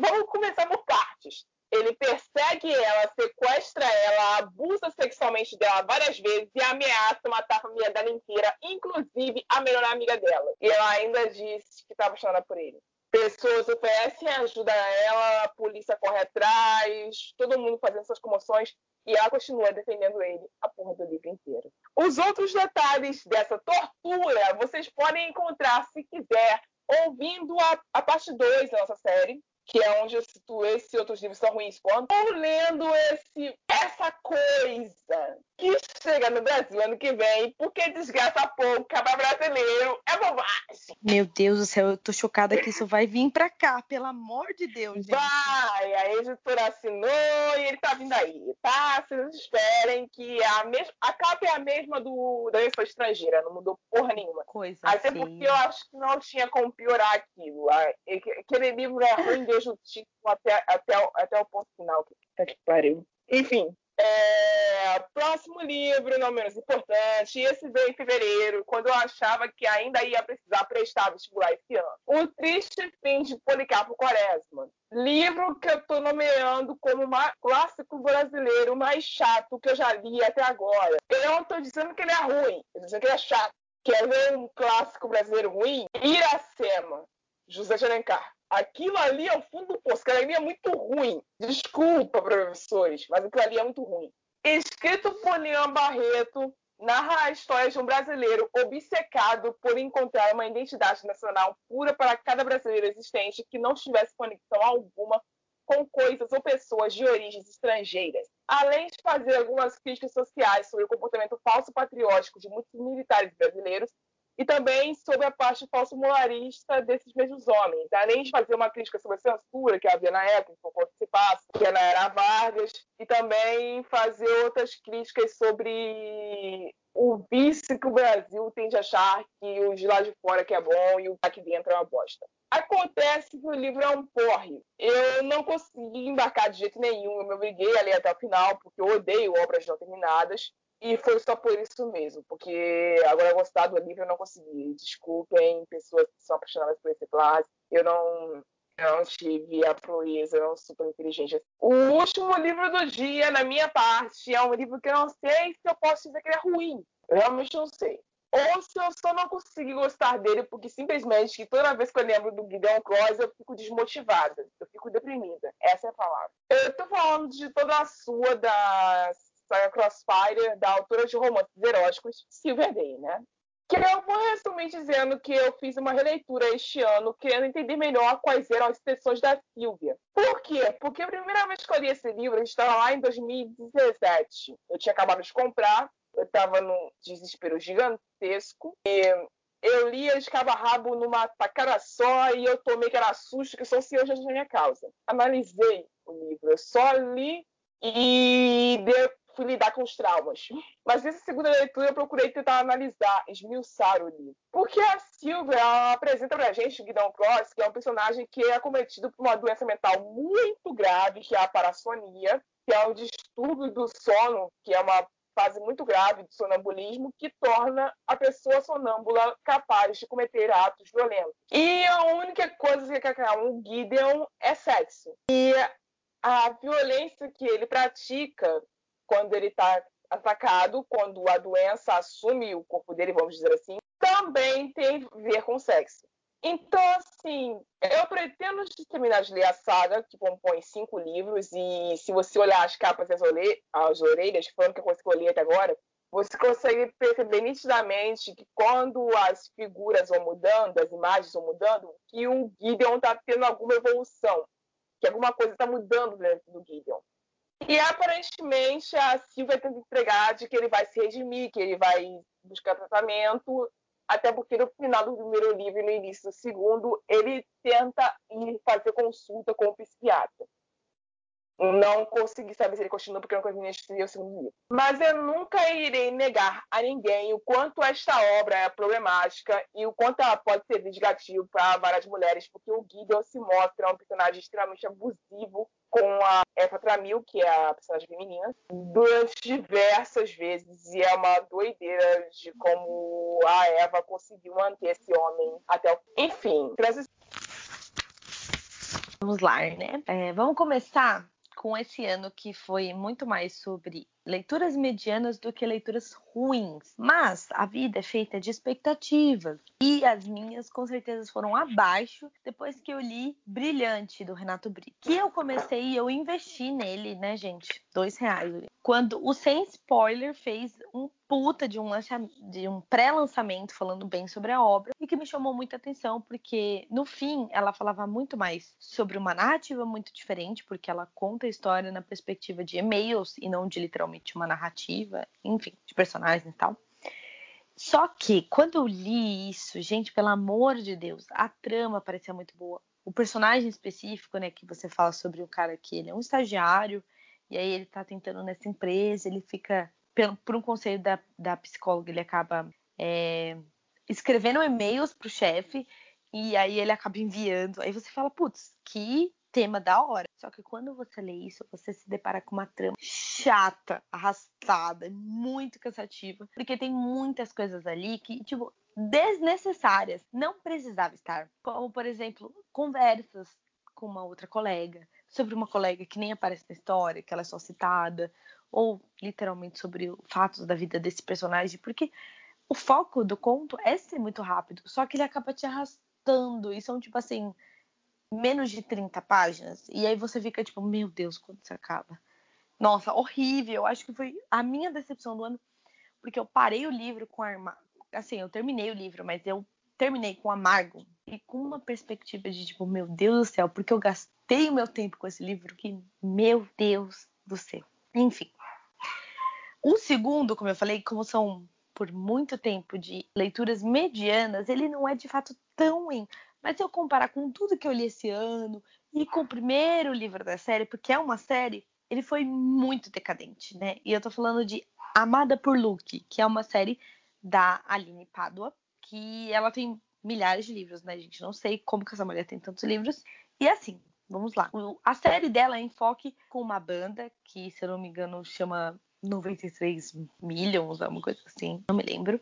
Vamos começar por partes ele persegue ela, sequestra ela, abusa sexualmente dela várias vezes e ameaça matar a família dela inteira, inclusive a melhor amiga dela. E ela ainda diz que está apaixonada por ele. Pessoas oferecem ajuda a ela, a polícia corre atrás, todo mundo fazendo suas comoções e ela continua defendendo ele a porra do livro inteiro. Os outros detalhes dessa tortura vocês podem encontrar, se quiser, ouvindo a, a parte 2 da nossa série, que é onde eu situo esse e outros livros são ruins quanto, ou lendo esse, essa coisa que chega no Brasil ano que vem, porque desgraça pouco, para brasileiro é bobagem. Meu Deus do céu, eu tô chocada que isso vai vir pra cá, pelo amor de Deus, gente. Vai, a editora assinou e ele tá vindo aí, tá? Vocês esperem que a, mes... a capa é a mesma do da versão estrangeira, não mudou porra nenhuma. Coisa Até feia. porque eu acho que não tinha como piorar aquilo. Aquele livro é ruim o título até, até, até o ponto final. Puta que pariu. Enfim, é, próximo livro, não menos importante, esse veio em fevereiro, quando eu achava que ainda ia precisar prestar vestibular esse ano. O Triste Fim de Policarpo Quaresma. Livro que eu estou nomeando como o clássico brasileiro mais chato que eu já li até agora. Eu não estou dizendo que ele é ruim, eu estou dizendo que ele é chato. Quer ver um clássico brasileiro ruim? Iracema, José de Alencar. Aquilo ali é o fundo do poço. Aquilo ali é muito ruim. Desculpa, professores, mas aquilo ali é muito ruim. Escrito por Leon Barreto, narra a história de um brasileiro obcecado por encontrar uma identidade nacional pura para cada brasileiro existente que não tivesse conexão alguma com coisas ou pessoas de origens estrangeiras. Além de fazer algumas críticas sociais sobre o comportamento falso patriótico de muitos militares brasileiros, e também sobre a parte falso moralista desses mesmos homens, além de fazer uma crítica sobre a censura que havia na época, enquanto se passa, que era Era Vargas, e também fazer outras críticas sobre o vício que o Brasil tende a achar que o de lá de fora que é bom e o aqui dentro é uma bosta. Acontece que o livro é um porre. Eu não consegui embarcar de jeito nenhum, eu me obriguei a ler até o final, porque eu odeio obras não terminadas. E foi só por isso mesmo, porque agora gostar do livro eu não consegui. Desculpem, pessoas que são apaixonadas por esse clássico. Eu não, eu não tive a proeza, não super inteligente. O último livro do dia, na minha parte, é um livro que eu não sei se eu posso dizer que ele é ruim. Eu realmente não sei. ou se eu só não consegui gostar dele porque simplesmente que toda vez que eu lembro do Gideon Cross eu fico desmotivada, eu fico deprimida. Essa é a palavra. Eu tô falando de toda a sua da saga Crossfire, da autora de romances eróticos, Silver Day, né? Que eu vou resumir dizendo que eu fiz uma releitura este ano, querendo entender melhor quais eram as intenções da Silvia. Por quê? Porque a primeira vez que eu li esse livro, a gente estava lá em 2017. Eu tinha acabado de comprar, eu estava num desespero gigantesco. E eu li eles cabo a rabo numa tacada só e eu tomei que era susto, que sou senhor de minha causa. Analisei o livro, eu só li e fui lidar com os traumas. Mas nessa segunda leitura eu procurei tentar analisar, esmiuçar o livro. Porque a Silvia apresenta pra gente Guidão Cross, que é um personagem que é acometido por uma doença mental muito grave, que é a parassonia, que é um distúrbio do sono, que é uma fase muito grave de sonambulismo que torna a pessoa sonâmbula capaz de cometer atos violentos. E a única coisa que acalma o Gideon é sexo. E a violência que ele pratica quando ele está atacado, quando a doença assume o corpo dele, vamos dizer assim, também tem a ver com sexo. Então, assim, eu pretendo terminar de ler a saga, que compõe cinco livros, e se você olhar as capas e as, as orelhas, foi coisa que eu li até agora, você consegue perceber nitidamente que quando as figuras vão mudando, as imagens vão mudando, que o Gideon está tendo alguma evolução, que alguma coisa está mudando dentro do Gideon. E aparentemente a Silvia tenta entregar de que ele vai se redimir, que ele vai buscar tratamento, até porque no final do primeiro livro e no início do segundo, ele tenta ir fazer consulta com o psiquiatra. Não consegui saber se ele continua, porque eu não consegui escrever o segundo livro. Mas eu nunca irei negar a ninguém o quanto esta obra é problemática e o quanto ela pode ser negativo para várias mulheres, porque o Gideon se mostra um personagem extremamente abusivo com a Eva Tramil, que é a personagem feminina, durante diversas vezes. E é uma doideira de como a Eva conseguiu manter esse homem até o. Enfim, Vamos lá, né? É, vamos começar com esse ano que foi muito mais sobre leituras medianas do que leituras ruins. Mas a vida é feita de expectativas. E as minhas, com certeza, foram abaixo depois que eu li Brilhante, do Renato Brito. Que eu comecei e eu investi nele, né, gente? Dois reais. Quando o Sem Spoiler fez um puta de um, de um pré-lançamento falando bem sobre a obra e que me chamou muita atenção porque no fim ela falava muito mais sobre uma narrativa muito diferente porque ela conta a história na perspectiva de e-mails e não de literalmente uma narrativa, enfim, de personagens e tal. Só que quando eu li isso, gente, pelo amor de Deus, a trama parecia muito boa. O personagem específico, né, que você fala sobre o cara que ele é um estagiário, e aí ele tá tentando nessa empresa, ele fica, por um conselho da, da psicóloga, ele acaba é, escrevendo e-mails pro chefe, e aí ele acaba enviando. Aí você fala, putz, que tema da hora. Só que quando você lê isso, você se depara com uma trama chata, arrastada, muito cansativa, porque tem muitas coisas ali que, tipo, desnecessárias, não precisava estar. Como, por exemplo, conversas com uma outra colega, sobre uma colega que nem aparece na história, que ela é só citada, ou literalmente sobre fatos da vida desse personagem, porque o foco do conto é ser muito rápido, só que ele acaba te arrastando, e são tipo assim, menos de 30 páginas. E aí você fica tipo, meu Deus, quando isso acaba? Nossa, horrível. Acho que foi a minha decepção do ano, porque eu parei o livro com a assim, eu terminei o livro, mas eu terminei com amargo e com uma perspectiva de tipo, meu Deus do céu, porque eu gastei o meu tempo com esse livro que, meu Deus do céu. Enfim. O segundo, como eu falei, como são por muito tempo de leituras medianas, ele não é de fato tão ruim. Mas se eu comparar com tudo que eu li esse ano e com o primeiro livro da série, porque é uma série, ele foi muito decadente, né? E eu tô falando de Amada por Luke, que é uma série da Aline Padua, que ela tem milhares de livros, né, gente? Não sei como que essa mulher tem tantos livros. E assim, vamos lá. A série dela é enfoque com uma banda que, se eu não me engano, chama 93 Millions, alguma coisa assim, não me lembro.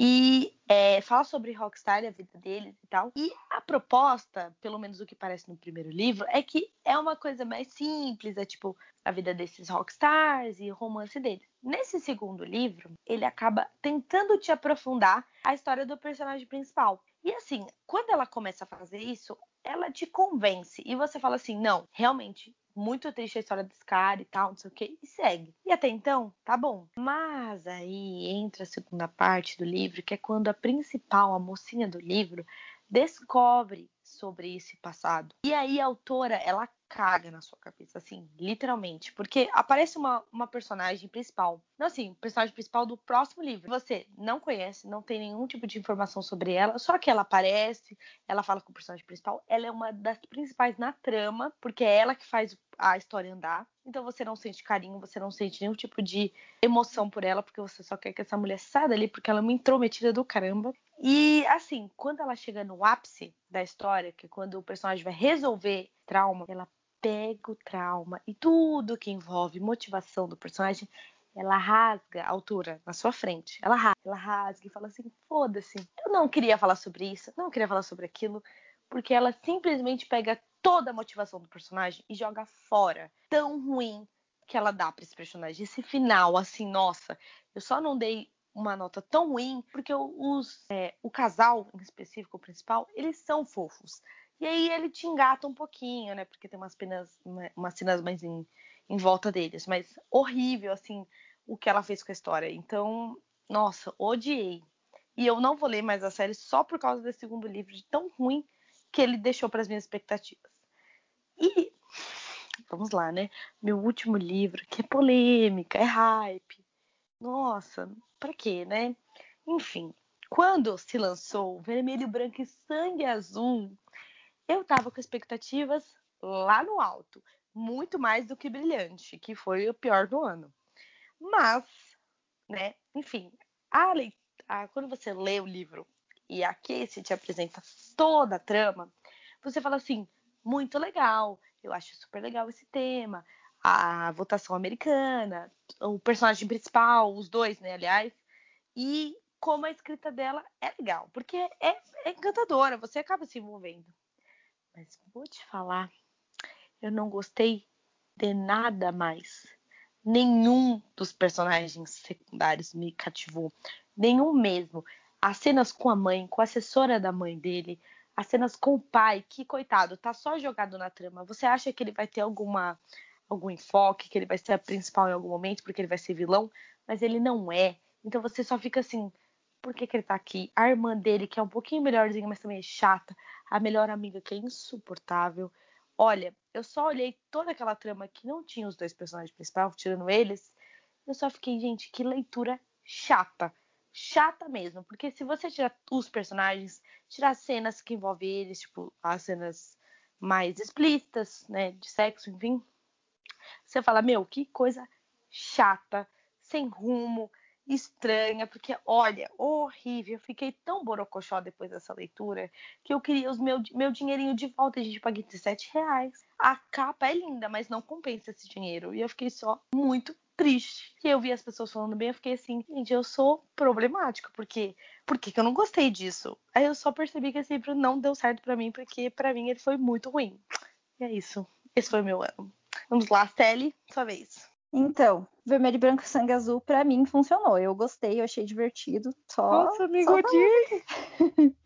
E é, fala sobre Rockstar, a vida deles e tal. E a proposta, pelo menos o que parece no primeiro livro, é que é uma coisa mais simples, é tipo a vida desses rockstars e o romance deles. Nesse segundo livro, ele acaba tentando te aprofundar a história do personagem principal. E assim, quando ela começa a fazer isso, ela te convence e você fala assim: não, realmente, muito triste a história desse cara e tal, não sei o que, e segue. E até então, tá bom. Mas aí entra a segunda parte do livro, que é quando a principal, a mocinha do livro, descobre sobre esse passado. E aí a autora, ela caga na sua cabeça, assim, literalmente. Porque aparece uma, uma personagem principal. Não assim, personagem principal do próximo livro. Você não conhece, não tem nenhum tipo de informação sobre ela, só que ela aparece, ela fala com o personagem principal. Ela é uma das principais na trama, porque é ela que faz a história andar. Então você não sente carinho, você não sente nenhum tipo de emoção por ela, porque você só quer que essa mulher saia dali, porque ela é uma intrometida do caramba. E assim, quando ela chega no ápice da história, que é quando o personagem vai resolver trauma, ela pega o trauma e tudo que envolve motivação do personagem, ela rasga a altura na sua frente. Ela rasga, ela rasga e fala assim: foda-se, eu não queria falar sobre isso, não queria falar sobre aquilo, porque ela simplesmente pega toda a motivação do personagem e joga fora. Tão ruim que ela dá para esse personagem. Esse final, assim, nossa, eu só não dei uma nota tão ruim porque os, é, o casal, em específico, o principal, eles são fofos. E aí ele te engata um pouquinho, né? Porque tem umas penas, umas cenas mais em, em volta deles. Mas horrível, assim, o que ela fez com a história. Então, nossa, odiei. E eu não vou ler mais a série só por causa desse segundo livro, de tão ruim que ele deixou para as minhas expectativas. E vamos lá, né? Meu último livro, que é polêmica, é hype. Nossa, para quê, né? Enfim, quando se lançou Vermelho, Branco e Sangue Azul, eu tava com expectativas lá no alto, muito mais do que Brilhante, que foi o pior do ano. Mas, né, enfim, a, a, quando você lê o livro e a Casey te apresenta toda a trama, você fala assim, muito legal, eu acho super legal esse tema, a votação americana, o personagem principal, os dois, né, aliás, e como a escrita dela é legal, porque é, é encantadora, você acaba se envolvendo. Mas vou te falar, eu não gostei de nada mais. Nenhum dos personagens secundários me cativou. Nenhum mesmo. As cenas com a mãe, com a assessora da mãe dele, as cenas com o pai, que coitado, tá só jogado na trama. Você acha que ele vai ter alguma algum enfoque, que ele vai ser a principal em algum momento, porque ele vai ser vilão, mas ele não é. Então você só fica assim, por que, que ele tá aqui? A irmã dele, que é um pouquinho melhorzinha, mas também é chata. A melhor amiga, que é insuportável. Olha, eu só olhei toda aquela trama que não tinha os dois personagens principais, tirando eles. Eu só fiquei, gente, que leitura chata. Chata mesmo. Porque se você tirar os personagens, tirar cenas que envolvem eles, tipo, as cenas mais explícitas, né, de sexo, enfim, você fala, meu, que coisa chata, sem rumo, estranha, porque olha, horrível. Eu fiquei tão borocochó depois dessa leitura que eu queria os meu, meu dinheirinho de volta. A gente paguei 17 reais. A capa é linda, mas não compensa esse dinheiro. E eu fiquei só muito triste. E eu vi as pessoas falando bem, eu fiquei assim, gente, eu sou problemática, porque por que, que eu não gostei disso? Aí eu só percebi que esse livro não deu certo para mim, porque para mim ele foi muito ruim. E é isso. Esse foi meu ano. Vamos lá, Sally, sua vez. Então, Vermelho, Branco e Sangue Azul, para mim, funcionou. Eu gostei, eu achei divertido. Só, Nossa, amigo, só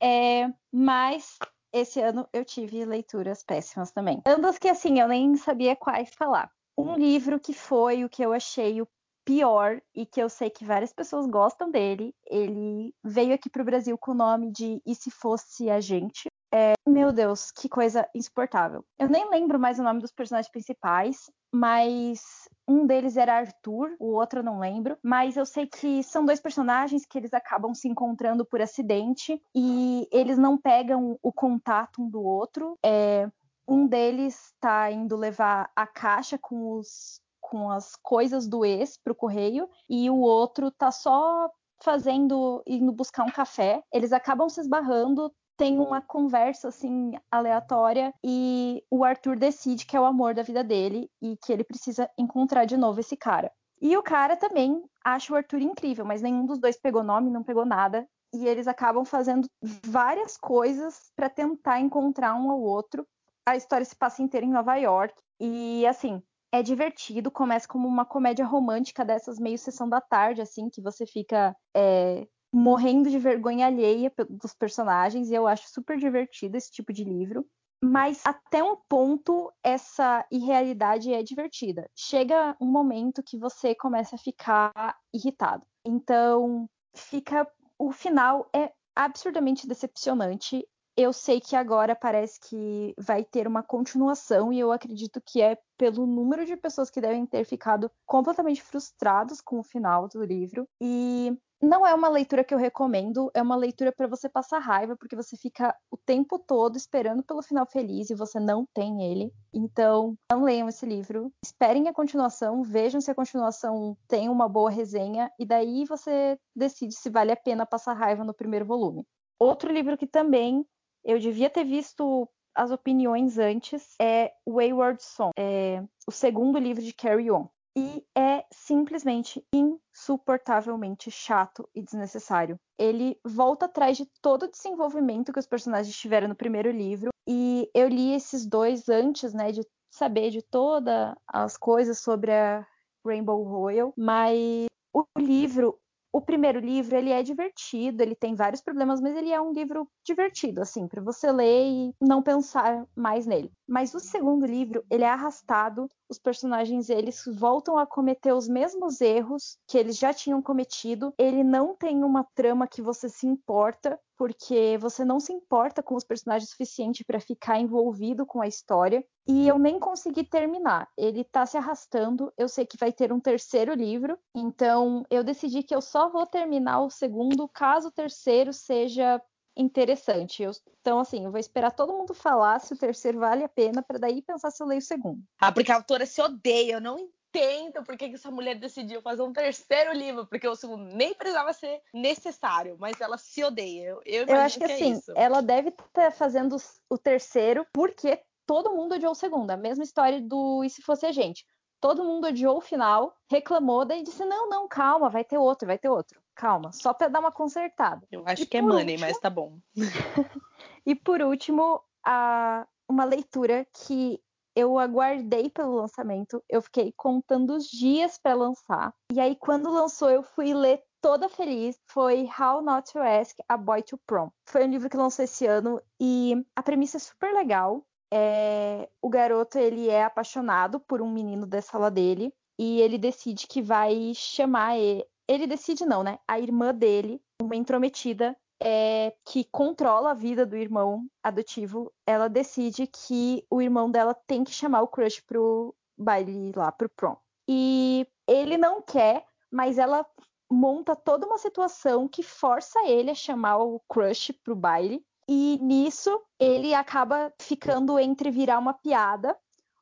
é, Mas esse ano eu tive leituras péssimas também. Ambas que, assim, eu nem sabia quais falar. Um livro que foi o que eu achei o pior e que eu sei que várias pessoas gostam dele. Ele veio aqui para o Brasil com o nome de E Se Fosse a Gente, é, meu Deus, que coisa insuportável. Eu nem lembro mais o nome dos personagens principais, mas um deles era Arthur, o outro eu não lembro. Mas eu sei que são dois personagens que eles acabam se encontrando por acidente e eles não pegam o contato um do outro. É, um deles está indo levar a caixa com os com as coisas do ex pro correio e o outro tá só fazendo indo buscar um café. Eles acabam se esbarrando, tem uma conversa assim aleatória e o Arthur decide que é o amor da vida dele e que ele precisa encontrar de novo esse cara. E o cara também acha o Arthur incrível, mas nenhum dos dois pegou nome, não pegou nada. e eles acabam fazendo várias coisas para tentar encontrar um ao outro. A história se passa inteira em Nova York e assim, é divertido, começa como uma comédia romântica dessas meio sessão da tarde, assim, que você fica é, morrendo de vergonha alheia dos personagens, e eu acho super divertido esse tipo de livro. Mas até um ponto essa irrealidade é divertida. Chega um momento que você começa a ficar irritado. Então, fica o final é absurdamente decepcionante. Eu sei que agora parece que vai ter uma continuação e eu acredito que é pelo número de pessoas que devem ter ficado completamente frustrados com o final do livro. E não é uma leitura que eu recomendo, é uma leitura para você passar raiva, porque você fica o tempo todo esperando pelo final feliz e você não tem ele. Então, não leiam esse livro. Esperem a continuação, vejam se a continuação tem uma boa resenha e daí você decide se vale a pena passar raiva no primeiro volume. Outro livro que também eu devia ter visto as opiniões antes é Wayward Song, é o segundo livro de Carry On e é simplesmente insuportavelmente chato e desnecessário. Ele volta atrás de todo o desenvolvimento que os personagens tiveram no primeiro livro e eu li esses dois antes, né, de saber de todas as coisas sobre a Rainbow Royal, mas o livro o primeiro livro, ele é divertido, ele tem vários problemas, mas ele é um livro divertido, assim, para você ler e não pensar mais nele. Mas o segundo livro, ele é arrastado, os personagens eles voltam a cometer os mesmos erros que eles já tinham cometido. Ele não tem uma trama que você se importa, porque você não se importa com os personagens o suficiente para ficar envolvido com a história. E eu nem consegui terminar. Ele tá se arrastando. Eu sei que vai ter um terceiro livro, então eu decidi que eu só vou terminar o segundo caso o terceiro seja interessante. Eu, então, assim, eu vou esperar todo mundo falar se o terceiro vale a pena, para daí pensar se eu leio o segundo. Ah, porque a autora se odeia, eu não entendo por que, essa mulher decidiu fazer um terceiro livro, porque o segundo nem precisava ser necessário, mas ela se odeia. Eu, eu, eu acho que, que é assim, é ela deve estar fazendo o terceiro porque todo mundo odiou o segundo. A mesma história do E Se Fosse a Gente. Todo mundo odiou o final, reclamou, daí disse: não, não, calma, vai ter outro, vai ter outro calma, só para dar uma consertada. Eu acho e que é money, último... mas tá bom. e por último, a... uma leitura que eu aguardei pelo lançamento, eu fiquei contando os dias para lançar. E aí, quando lançou, eu fui ler toda feliz. Foi How Not to Ask a Boy to Prom. Foi um livro que lançou esse ano e a premissa é super legal. É... O garoto ele é apaixonado por um menino da sala dele e ele decide que vai chamar ele, ele decide não, né? A irmã dele, uma intrometida, é, que controla a vida do irmão adotivo, ela decide que o irmão dela tem que chamar o crush pro baile lá, pro prom. E ele não quer, mas ela monta toda uma situação que força ele a chamar o crush pro baile. E nisso ele acaba ficando entre virar uma piada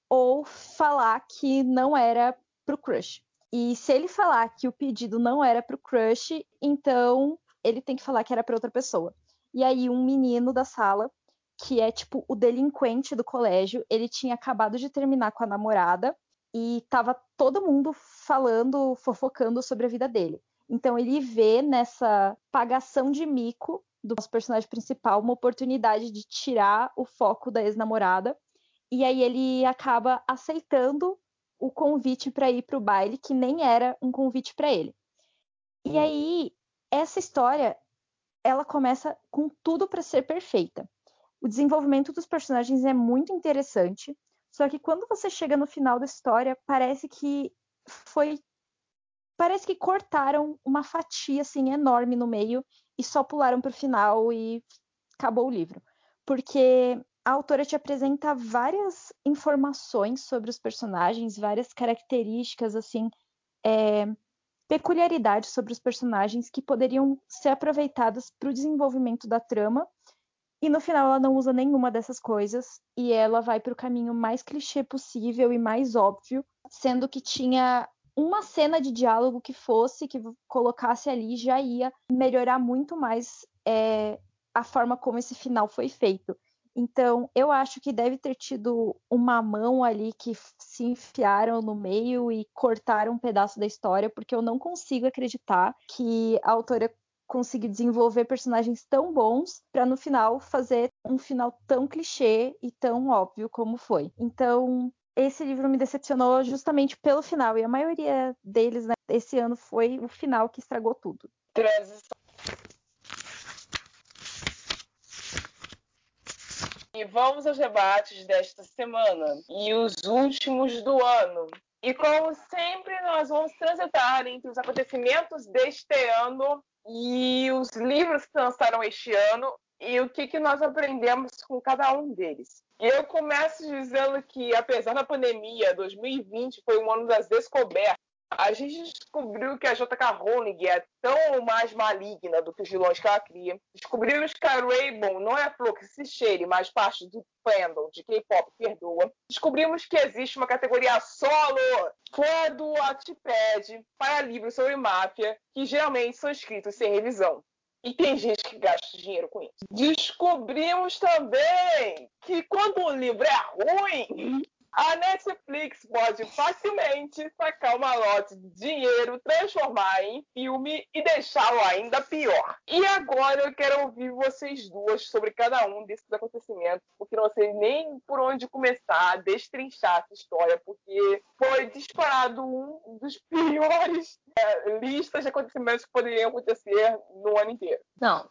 ou falar que não era pro crush. E se ele falar que o pedido não era para o crush, então ele tem que falar que era para outra pessoa. E aí um menino da sala, que é tipo o delinquente do colégio, ele tinha acabado de terminar com a namorada e tava todo mundo falando, fofocando sobre a vida dele. Então ele vê nessa pagação de mico do nosso personagem principal uma oportunidade de tirar o foco da ex-namorada. E aí ele acaba aceitando o convite para ir para o baile, que nem era um convite para ele. E aí, essa história, ela começa com tudo para ser perfeita. O desenvolvimento dos personagens é muito interessante, só que quando você chega no final da história, parece que foi parece que cortaram uma fatia assim enorme no meio e só pularam para o final e acabou o livro. Porque a autora te apresenta várias informações sobre os personagens, várias características, assim, é, peculiaridades sobre os personagens que poderiam ser aproveitadas para o desenvolvimento da trama. E no final ela não usa nenhuma dessas coisas e ela vai para o caminho mais clichê possível e mais óbvio, sendo que tinha uma cena de diálogo que fosse, que colocasse ali, já ia melhorar muito mais é, a forma como esse final foi feito. Então, eu acho que deve ter tido uma mão ali que se enfiaram no meio e cortaram um pedaço da história, porque eu não consigo acreditar que a autora conseguir desenvolver personagens tão bons para no final fazer um final tão clichê e tão óbvio como foi. Então, esse livro me decepcionou justamente pelo final, e a maioria deles, né, esse ano foi o final que estragou tudo. Transição. E vamos aos debates desta semana e os últimos do ano. E como sempre, nós vamos transitar entre os acontecimentos deste ano e os livros que lançaram este ano e o que, que nós aprendemos com cada um deles. Eu começo dizendo que, apesar da pandemia, 2020 foi um ano das descobertas. A gente descobriu que a J.K. Rowling é tão mais maligna do que os vilões que ela cria. Descobrimos que a Rainbow não é a flor que se cheire, mas parte do fandom de K-pop perdoa. Descobrimos que existe uma categoria solo fora do Wattpad para livros sobre máfia, que geralmente são escritos sem revisão. E tem gente que gasta dinheiro com isso. Descobrimos também que quando o livro é ruim, a Netflix pode facilmente sacar uma lote de dinheiro, transformar em filme e deixá-lo ainda pior. E agora eu quero ouvir vocês duas sobre cada um desses acontecimentos, porque não sei nem por onde começar a destrinchar essa história, porque foi disparado um dos piores listas de acontecimentos que poderiam acontecer no ano inteiro. Não,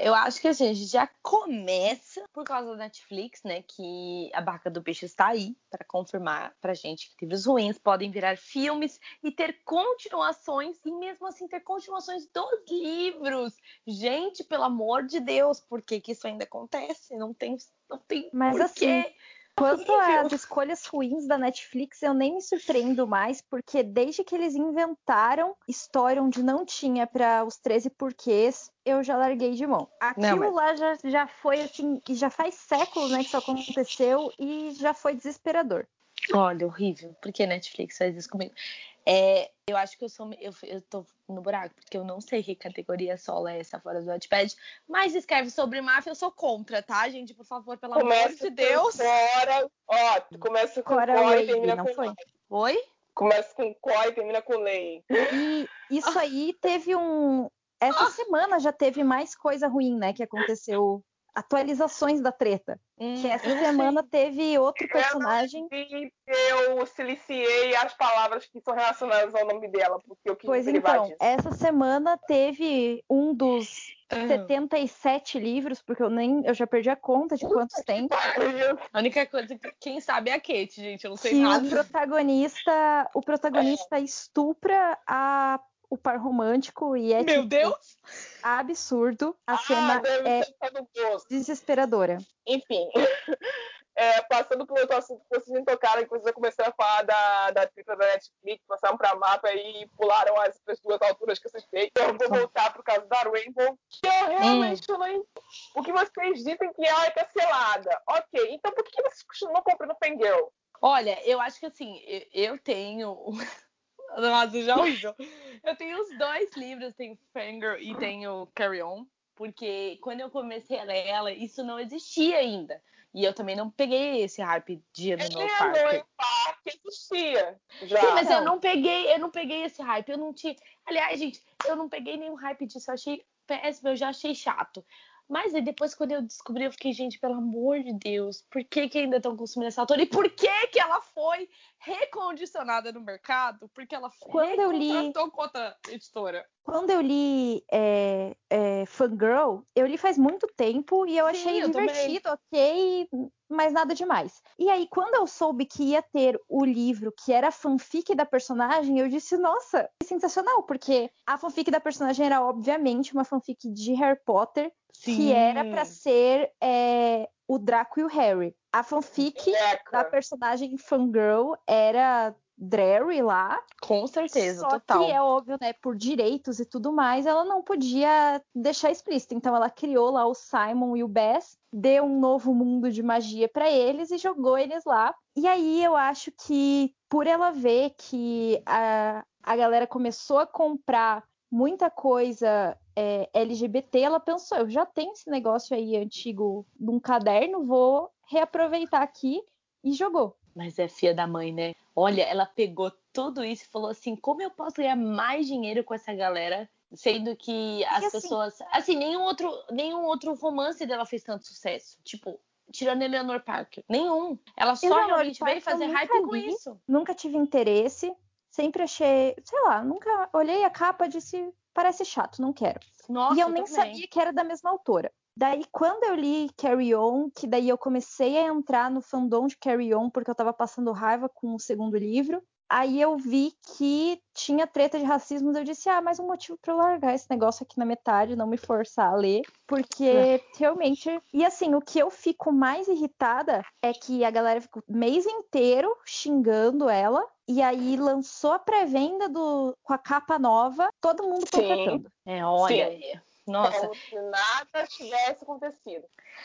eu acho que assim, a gente já começa por causa da Netflix, né? Que a Barca do Peixe está aí para confirmar pra gente que livros ruins podem virar filmes e ter continuações, e mesmo assim ter continuações dos livros. Gente, pelo amor de Deus, por que, que isso ainda acontece? Não tem, não tem Mas porquê. assim, Quanto às escolhas ruins da Netflix, eu nem me surpreendo mais, porque desde que eles inventaram história onde não tinha para os 13 porquês, eu já larguei de mão. Aquilo Não, mas- lá já, já foi assim, e já faz séculos né, que isso aconteceu e já foi desesperador. Olha, horrível. Por que Netflix faz isso comigo? É, eu acho que eu sou. Eu, eu tô no buraco, porque eu não sei que categoria solo é essa fora do Wattpad. Mas escreve sobre máfia, eu sou contra, tá, gente? Por favor, pelo amor Começa de com Deus. Cora, ó, começa com Cora Cora e termina não com foi? Oi? Começa com Cora e termina com Lei. E isso aí teve um. Essa semana já teve mais coisa ruim, né? Que aconteceu. Atualizações da treta. Hum, Que essa eu não semana teve outro Eu personagem. E eu siliciei as palavras que são relacionadas ao nome dela, porque eu quis Pois então, disso. essa semana teve um dos sei. 77 livros, porque eu nem eu já perdi a conta de quantos tem. A única coisa que quem sabe é a Kate, gente. Eu não sei Que nada. o protagonista, o protagonista estupra a, o par romântico e é Meu tipo, Deus! absurdo. A Ah, cena é desesperadora. Enfim. É, passando por outro assunto que vocês nem tocaram, que vocês começaram a falar da, da treta da Netflix, passaram pra mapa e pularam as outras duas alturas que eu citei. Então eu vou voltar pro caso da Rainbow, que eu realmente não entendi. O que vocês dizem que ela é cancelada. Ok, então por que que vocês continuam comprando Fangirl? Olha, eu acho que assim, eu, eu tenho. Nossa, já horrível. Eu tenho os dois livros, tenho Fangirl e tenho Carry On, porque quando eu comecei a ler ela, isso não existia ainda. E eu também não peguei esse hype de ano no É, parque. no parque existia. Já. Sim, mas eu Então. não peguei, eu não peguei esse hype. Eu não tinha. Aliás, gente, eu não peguei nenhum hype disso. Eu achei péssimo, eu já achei chato. Mas aí depois, quando eu descobri, eu fiquei, gente, pelo amor de Deus, por que, que ainda estão consumindo essa autora? E por que, que ela foi recondicionada no mercado? Porque ela Quando eu li- outra editora. Quando eu li é, é, Fangirl, eu li faz muito tempo e eu Sim, achei eu divertido, ok, mas nada demais. E aí, quando eu soube que ia ter o livro que era a fanfic da personagem, eu disse, nossa, que sensacional, porque a fanfic da personagem era, obviamente, uma fanfic de Harry Potter, que era pra ser é, o Draco e o Harry. A fanfic da personagem Fangirl era Drarry lá, Com certeza, só total. que é óbvio, né, por direitos e tudo mais, ela não podia deixar explícito. Então ela criou lá o Simon e o Bess, deu um novo mundo de magia pra eles e jogou eles lá. E aí eu acho que por ela ver que a, a galera começou a comprar muita coisa é, LGBT, ela pensou, eu já tenho esse negócio aí antigo num caderno, vou reaproveitar aqui e jogou. Mas é filha da mãe, né? Olha, ela pegou tudo isso e falou assim: como eu posso ganhar mais dinheiro com essa galera? Sendo que as assim- pessoas. Assim, nenhum outro, nenhum outro romance dela fez tanto sucesso. Tipo, tirando Eleanor Parker. Nenhum. Ela só Eleanor realmente veio Parker eu fazer hype com isso. Nunca tive interesse. Sempre achei, sei lá, nunca olhei a capa e disse, parece chato, não quero. Nossa, e eu nem também. sabia que era da mesma autora. Daí, quando eu li Carry On, que daí eu comecei a entrar no fandom de Carry On, porque eu tava passando raiva com o segundo livro, aí eu vi que tinha treta de racismo, eu disse, ah, mais um motivo pra eu largar esse negócio aqui na metade, não me forçar a ler, porque realmente... E assim, o que eu fico mais irritada é que a galera ficou o mês inteiro xingando ela, e aí lançou a pré-venda do com a capa nova, todo mundo Sim. panfletando. É, olha. Sim. Nossa. Como se nada tivesse acontecido.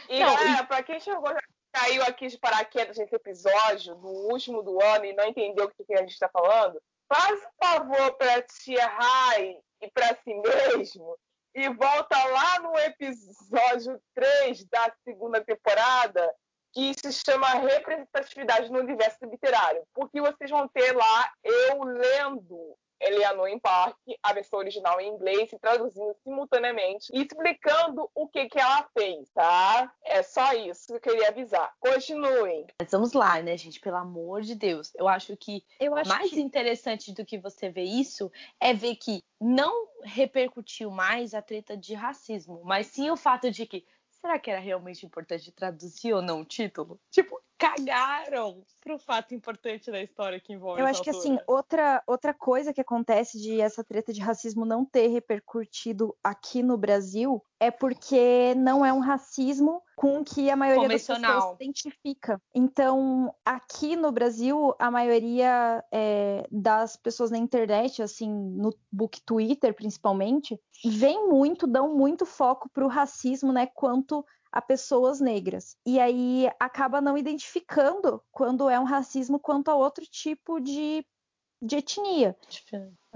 E Não, galera, pra quem chegou, caiu aqui de paraquedas nesse episódio, do último do ano, e não entendeu o que a gente tá falando, faz um favor pra tia Rai e pra si mesmo e volta lá no episódio 3 da segunda temporada, que se chama Representatividade no Universo Literário. Porque vocês vão ter lá eu lendo Eleanor em Parque, a versão original em inglês, e traduzindo simultaneamente, e explicando o que, que ela fez, tá? É só isso que eu queria avisar. Continuem. Mas vamos lá, né, gente? Pelo amor de Deus. Eu acho que Eu acho mais que interessante do que você ver isso é ver que não repercutiu mais a treta de racismo, mas sim o fato de que será que era realmente importante traduzir ou não o título? Tipo, cagaram pro fato importante da história que envolve Eu acho que assim, outra, outra coisa que acontece de essa treta de racismo não ter repercutido aqui no Brasil é porque não é um racismo com que a maioria das pessoas se identifica. Então, aqui no Brasil, a maioria é, das pessoas na internet, assim, no book Twitter principalmente, vem muito, dão muito foco pro racismo, né, quanto a pessoas negras. E aí acaba não identificando quando é um racismo quanto a outro tipo de, de etnia.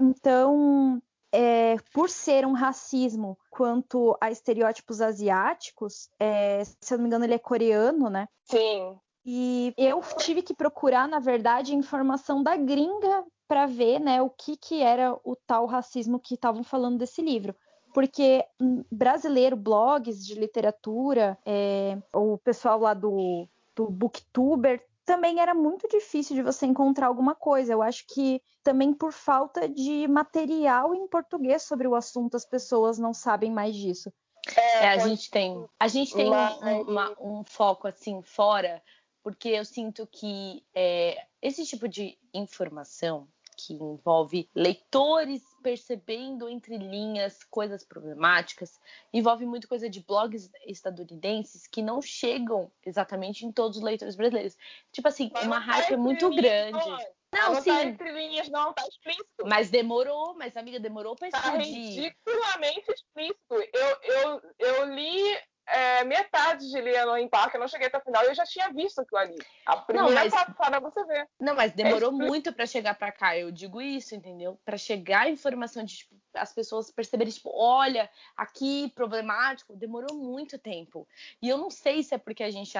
Então, é, por ser um racismo quanto a estereótipos asiáticos, é, se eu não me engano, ele é coreano, né? Sim. E eu tive que procurar, na verdade, informação da gringa para ver, né, o que, que era o tal racismo que estavam falando desse livro. Porque hum, brasileiro, blogs de literatura, é, o pessoal lá do, do Booktuber, também era muito difícil de você encontrar alguma coisa. Eu acho que também por falta de material em português sobre o assunto, as pessoas não sabem mais disso. É, a pode- gente tem, a gente tem um, um- uma- um foco assim fora, porque eu sinto que é, esse tipo de informação que envolve leitores percebendo entre linhas coisas problemáticas, envolve muito coisa de blogs estadunidenses que não chegam exatamente em todos os leitores brasileiros. Tipo assim, Mas uma não tá hype entre muito grande. Não, Não, não sim. tá entre linhas, não, tá explícito. Mas demorou, mas amiga, demorou pra Tá explodir. ridiculamente explícito. Eu, eu, eu li é, metade de Leonor em Parque, eu não cheguei até o final e eu já tinha visto aquilo ali. A primeira mas- passada você vê. Não, mas demorou Esse- muito pra chegar pra cá. Eu digo isso, entendeu? Pra chegar a informação de tipo, as pessoas perceberem, tipo, olha, aqui problemático, demorou muito tempo. E eu não sei se é porque a gente,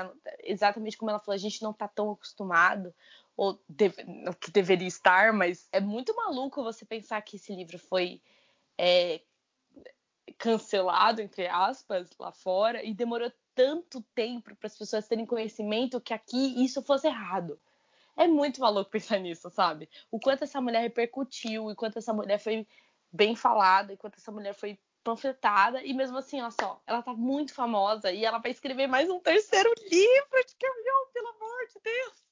exatamente como ela falou, a gente não tá tão acostumado ou deve- que deveria estar, mas é muito maluco você pensar que esse livro foi é, cancelado, entre aspas, lá fora, e demorou tanto tempo para as pessoas terem conhecimento que aqui isso fosse errado. É muito maluco pensar nisso, sabe? O quanto essa mulher repercutiu, e quanto essa mulher foi bem falada, e quanto essa mulher foi panfletada, e mesmo assim, olha só, ela tá muito famosa e ela vai escrever mais um terceiro livro de Carrion, pelo amor de Deus.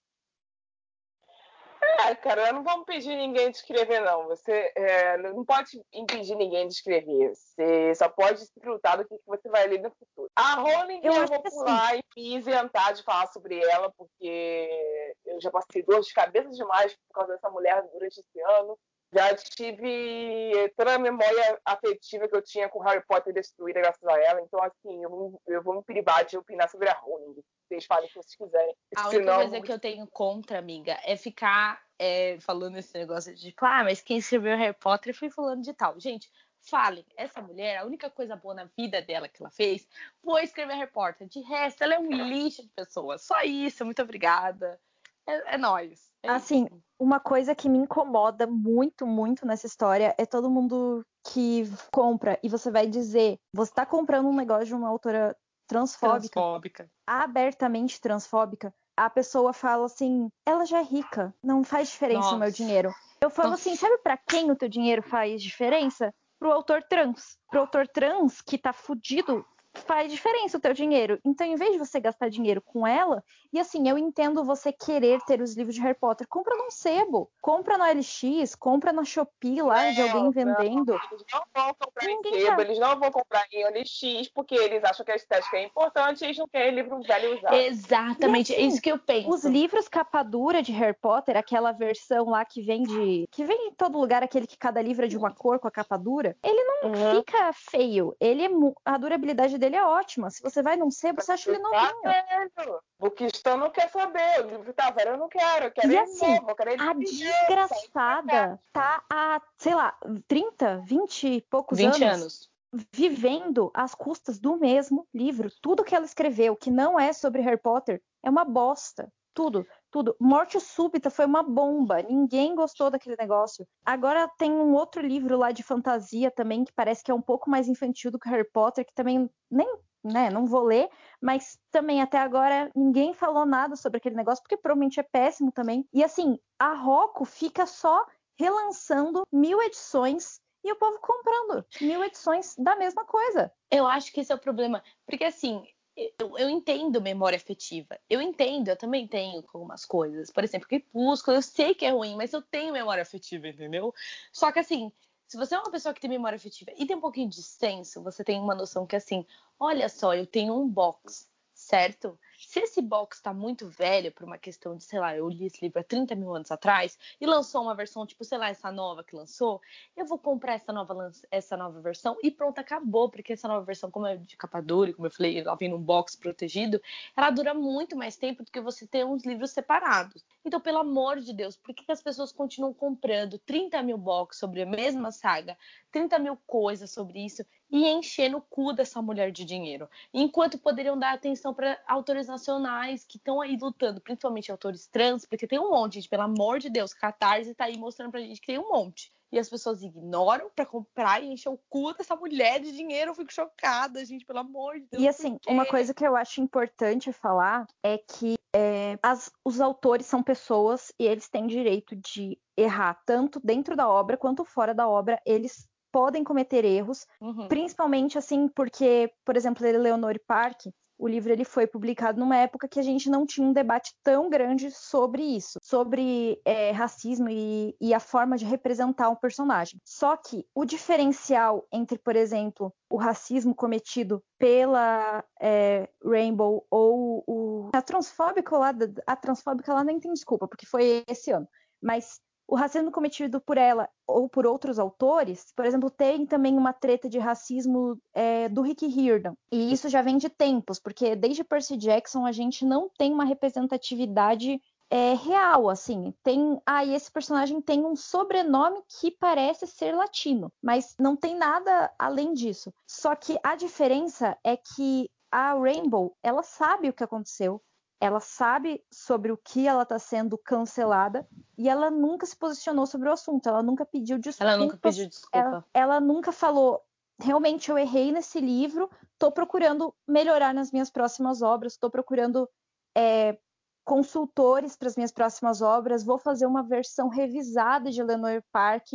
É, cara, não vamos pedir ninguém de escrever, não. Você é, não pode impedir ninguém de escrever. Você só pode se lutar do que você vai ler no futuro. A Rowling Eu eu, vou que assim- pular e me isentar de falar sobre ela, porque eu já passei dor de cabeça demais por causa dessa mulher durante esse ano. Já tive toda a memória afetiva que eu tinha com Harry Potter destruída graças a ela. Então, assim, eu, eu vou me privar de opinar sobre a Rowling. Vocês falem o que vocês quiserem. A única Senão, coisa que eu tenho contra, amiga, é ficar é, falando esse negócio de, tipo, ah, mas quem escreveu Harry Potter foi falando de tal. Gente, falem, essa mulher, a única coisa boa na vida dela que ela fez foi escrever Harry Potter. De resto, ela é um lixo de pessoa. Só isso, muito obrigada. É, é nóis. É Assim, isso. uma coisa que me incomoda muito, muito nessa história é todo mundo que compra e você vai dizer, você está comprando um negócio de uma autora transfóbica, Transfóbica. abertamente transfóbica, a pessoa fala assim, ela já é rica, não faz diferença o meu Nossa. dinheiro. Eu falo Nossa. assim, sabe pra quem o teu dinheiro faz diferença? Pro autor trans. Pro autor trans que tá fudido, faz diferença o teu dinheiro. Então, em vez de você gastar dinheiro com ela, e assim, eu entendo você querer ter os livros de Harry Potter, compra num sebo, compra no LX, compra na Shopee lá de alguém Não, vendendo. Eles não vão comprar em Ninguém sebo, tá- eles não vão comprar em OLX, porque eles acham que a estética é importante e eles não querem livro velho usado. Exatamente, assim, é isso que eu penso. Os livros capa dura de Harry Potter, aquela versão lá que vem de. que vem em todo lugar, aquele que cada livro é de uma cor com a capa dura, ele não Uhum. fica feio. Ele é a durabilidade dele é ótima. Se você vai num sebo, você acha ele Tá novinho. velho. O Cristão não quer saber. O livro tá velho, eu não quero. Eu quero E ele assim, novo, eu quero ele A criança. desgraçada tá há, sei lá, 30, 20 e poucos 20 anos, anos. vivendo às custas do mesmo livro. Tudo que ela escreveu que não é sobre Harry Potter é uma bosta. Tudo, tudo. Morte Súbita foi uma bomba. Ninguém gostou daquele negócio. Agora tem um outro livro lá de fantasia também que parece que é um pouco mais infantil do que Harry Potter, que também nem, né, não vou ler, mas também até agora ninguém falou nada sobre aquele negócio, porque provavelmente é péssimo também. E assim, a Rocco fica só relançando mil edições e o povo comprando mil edições da mesma coisa. Eu acho que esse é o problema. Porque assim, eu, eu entendo memória afetiva. Eu entendo, eu também tenho algumas coisas. Por exemplo, Crepúsculo, eu sei que é ruim, mas eu tenho memória afetiva, entendeu? Só que assim, se você é uma pessoa que tem memória afetiva e tem um pouquinho de senso, você tem uma noção que assim, olha só, eu tenho um box, certo? Se esse box tá muito velho por uma questão de, sei lá, eu li esse livro há 30 mil anos atrás e lançou uma versão, tipo, sei lá, essa nova que lançou, eu vou comprar essa nova, essa nova versão e pronto, acabou, porque essa nova versão, como é de capa dura, e como eu falei, ela vem num box protegido, ela dura muito mais tempo do que você ter uns livros separados. Então, pelo amor de Deus, por que, que as pessoas continuam comprando 30 mil box sobre a mesma saga, 30 mil coisas sobre isso e enchendo o cu dessa mulher de dinheiro? Enquanto poderiam dar atenção para autores nacionais que estão aí lutando, principalmente autores trans, porque tem um monte, gente, pelo amor de Deus, Catarse tá aí mostrando pra gente que tem um monte. E as pessoas ignoram pra comprar e encher o cu dessa mulher de dinheiro. Eu fico chocada, gente, pelo amor de Deus. E assim, uma coisa que eu acho importante falar é que é, as- os autores são pessoas e eles têm direito de errar tanto dentro da obra quanto fora da obra. Eles podem cometer erros, Uhum. principalmente assim porque, por exemplo, Eleonore Park, o livro ele foi publicado numa época que a gente não tinha um debate tão grande sobre isso, sobre é, racismo e, e a forma de representar um personagem. Só que o diferencial entre, por exemplo, o racismo cometido pela é, Rainbow ou o, a transfóbica lá, a transfóbica lá nem tem desculpa, porque foi esse ano, mas o racismo cometido por ela ou por outros autores, por exemplo, tem também uma treta de racismo é, do Rick Riordan. E isso já vem de tempos, porque desde Percy Jackson a gente não tem uma representatividade é, real, assim. Tem, ah, e esse personagem tem um sobrenome que parece ser latino, mas não tem nada além disso. Só que a diferença é que a Rainbow, ela sabe o que aconteceu, ela sabe sobre o que ela está sendo cancelada e ela nunca se posicionou sobre o assunto, ela nunca pediu desculpas. Ela nunca pediu desculpa. Ela, ela nunca falou, realmente eu errei nesse livro, estou procurando melhorar nas minhas próximas obras, estou procurando é, consultores para as minhas próximas obras, vou fazer uma versão revisada de Eleanor Park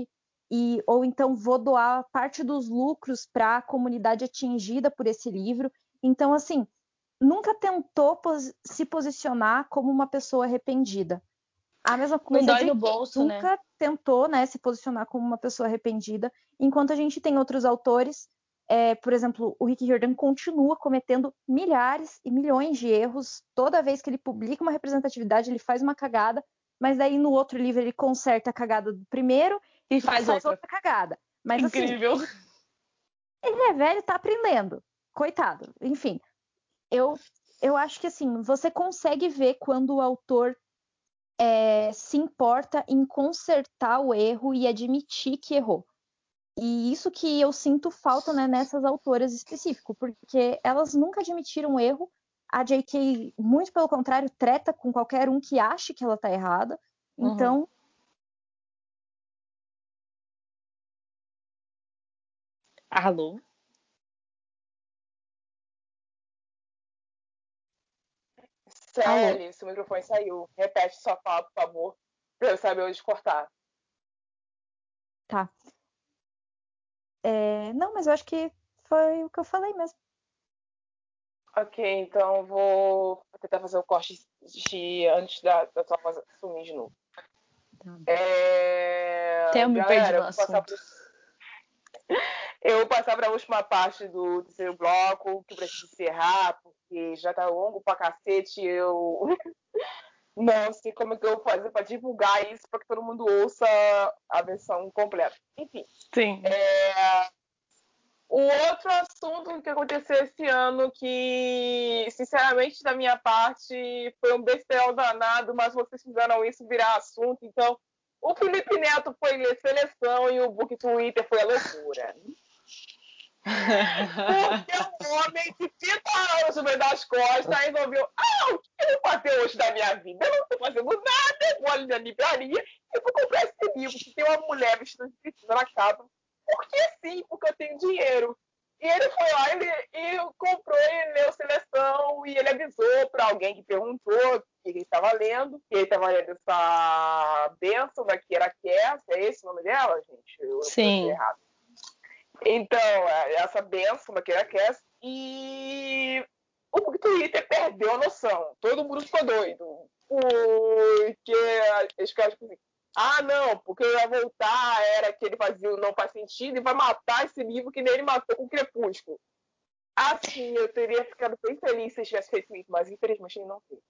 e ou então vou doar parte dos lucros para a comunidade atingida por esse livro. Então, assim, nunca tentou pos se posicionar como uma pessoa arrependida. A mesma coisa Não dói de no bolso, né? nunca tentou né, se posicionar como uma pessoa arrependida, enquanto a gente tem outros autores, é, por exemplo, o Rick Riordan continua cometendo milhares e milhões de erros. Toda vez que ele publica uma representatividade, ele faz uma cagada, mas daí no outro livro ele conserta a cagada do primeiro E faz, outra. cagada. Mas assim, Incrível. ele é velho, tá aprendendo. Coitado. Enfim, eu, eu acho que assim, você consegue ver quando o autor é, se importa em consertar o erro e admitir que errou. E isso que eu sinto falta né, nessas autoras específico, porque elas nunca admitiram erro. A J.K., muito pelo contrário, treta com qualquer um que ache que ela tá errada. Uhum. Então, Alô? Célia, seu microfone saiu. Repete sua fala, por favor, pra eu saber onde cortar. Tá. É, não, mas eu acho que foi o que eu falei mesmo. Ok, então eu vou tentar fazer o corte de, antes da, da sua voz sumir de novo. Tá. É... Até eu me perdi Galera, no assunto. pro- Eu vou passar para a última parte do terceiro bloco, que precisa encerrar, porque já tá longo pra cacete. Eu não sei como é que eu vou fazer para divulgar isso para que todo mundo ouça a versão completa. Enfim. Sim. É, O outro assunto que aconteceu esse ano, que, sinceramente, da minha parte, foi um besteirão danado, mas vocês fizeram isso virar assunto. Então, o Felipe Neto foi seleção e o Book Twitter foi a loucura. Porque um homem de 30 anos no meio das costas resolveu: ah, o que eu vou fazer hoje da minha vida? Eu não estou fazendo nada, eu vou ali na livraria e vou comprar esse livro que tem uma mulher vestida de piscina na capa. Porque sim, porque eu tenho dinheiro. E ele foi lá ele, e comprou e leu seleção e ele avisou para alguém que perguntou o que ele estava lendo, que ele estava lendo essa benção da Kiera Cass, é esse o nome dela, gente? Eu, Sim. errado. Então, é, essa benção da Cass e o Twitter perdeu a noção. Todo mundo ficou doido. Porque eles ficaram tipo assim, ah, não, porque ia voltar, era que ele fazia o não faz sentido e vai matar esse livro que nem ele matou com o Crepúsculo. Assim, eu teria ficado bem feliz se tivesse feito isso, mas infelizmente ele não fez.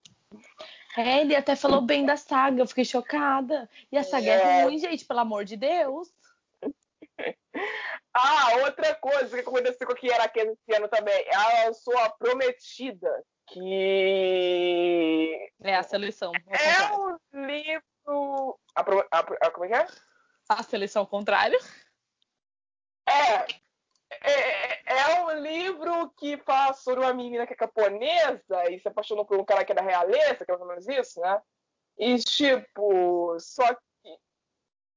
É, ele até falou bem da saga, eu fiquei chocada. E a saga é, É. ruim, gente, pelo amor de Deus. Ah, outra coisa que aconteceu com a Kiera Cass esse ano também. Ela lançou a Prometida, que É a seleção. é um livro. A, a, a, como é que é? A seleção ao contrário. É, é, é um livro que fala sobre uma menina que é japonesa e se apaixonou por um cara que é da realeza, que é mais ou menos isso, né? E tipo, só que.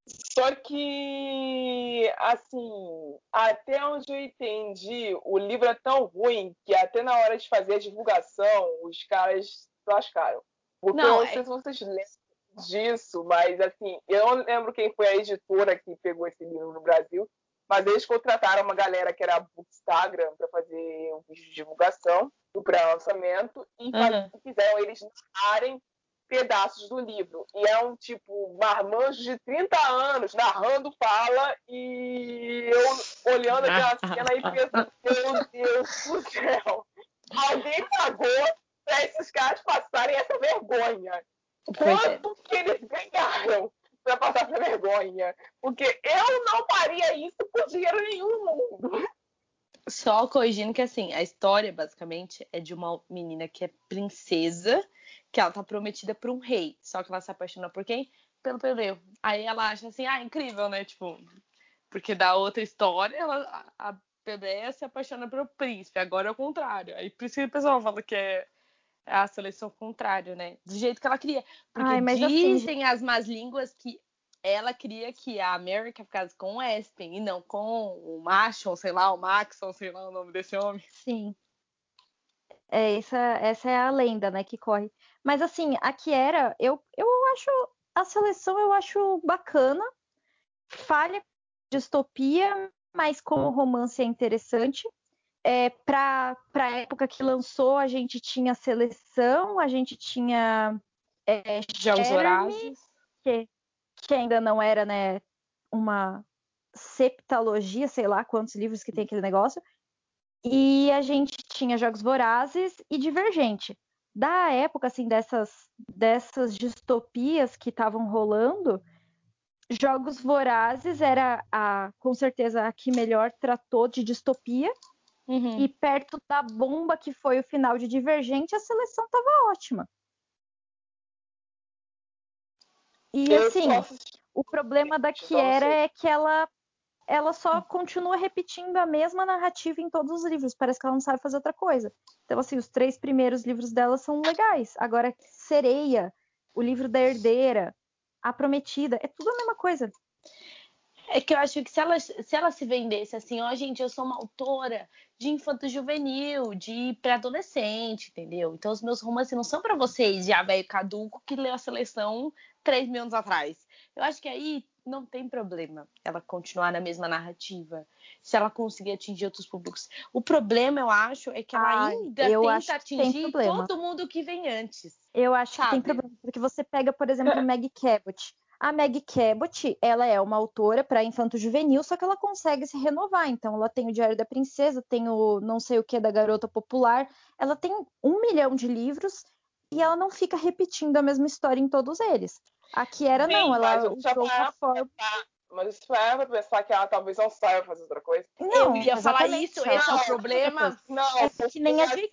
Só que, assim, até onde eu entendi, o livro é tão ruim que até na hora de fazer a divulgação, os caras se lascaram. Porque Não, eu não é- sei se vocês lembram disso, mas assim, eu não lembro quem foi a editora que pegou esse livro no Brasil, mas eles contrataram uma galera que era a Bookstagram para fazer um vídeo de divulgação do pré-lançamento e Uhum. fizeram eles narrarem pedaços do livro. E é um tipo marmanjo de 30 anos narrando fala e eu olhando aquela cena e pensando, meu Deus do céu, alguém pagou para esses caras passarem essa vergonha. É. Quanto que eles ganharam para passar essa vergonha? Porque eu não faria isso por dinheiro nenhum no mundo. Só corrigindo que assim, a história basicamente é de uma menina que é princesa, que ela tá prometida por um rei. Só que ela se apaixona por quem? Pelo Peleu. Aí ela acha assim, ah, incrível, né? Tipo, porque da outra história, ela, a Plebeia se apaixona pelo príncipe, agora é o contrário. Aí por isso que o pessoal fala que é a seleção contrário, né? Do jeito que ela queria. Porque Ai, assim, dizem as más línguas que ela queria que a América ficasse com o Espen e não com o Machon, sei lá, o Maxon, sei lá o nome desse homem. Sim. É, essa, essa é a lenda, né, que corre. Mas assim, a Kiera, eu, eu acho a seleção eu acho bacana. Falha distopia, mas como romance é interessante. É, para a época que lançou, a gente tinha seleção, a gente tinha é, Jeremy, Vorazes. que, que ainda não era, né, uma septalogia, sei lá quantos livros que tem aquele negócio. E a gente tinha Jogos Vorazes e Divergente. Da época, assim, dessas, dessas distopias que estavam rolando, Jogos Vorazes era, a, com certeza, a que melhor tratou de distopia. Uhum. E perto da bomba que foi o final de Divergente, a seleção estava ótima. E Eu assim, assisti- o problema da Kiera é que ela, ela só continua repetindo a mesma narrativa em todos os livros. Parece que ela não sabe fazer outra coisa. Então, assim, os três primeiros livros dela são legais. Agora, Sereia, o livro da Herdeira, A Prometida, é tudo a mesma coisa. É que eu acho que se ela, se ela se vendesse assim, ó, gente, eu sou uma autora de infanto juvenil, de pré-adolescente, entendeu? Então os meus romances não são para vocês, já velho caduco, que leu a seleção três mil anos atrás. Eu acho que aí não tem problema ela continuar na mesma narrativa, se ela conseguir atingir outros públicos. O problema, eu acho, é que ela Ah, ainda tenta atingir todo mundo que vem antes. Eu acho que tem Sabe? problema, porque você pega, por exemplo, Meg Cabot. A Meg Cabot, ela é uma autora para infanto juvenil, só que ela consegue se renovar. Então, ela tem o Diário da Princesa, tem o não sei o que da Garota Popular. Ela tem um milhão de livros e ela não fica repetindo a mesma história em todos eles. A Kiera Sim, não, ela usou uma forma. Mas isso é pra pensar que ela talvez não saiba fazer outra coisa. Não, eu ia falar isso, esse é o problema. outras. Não, É porque, que nem a assim.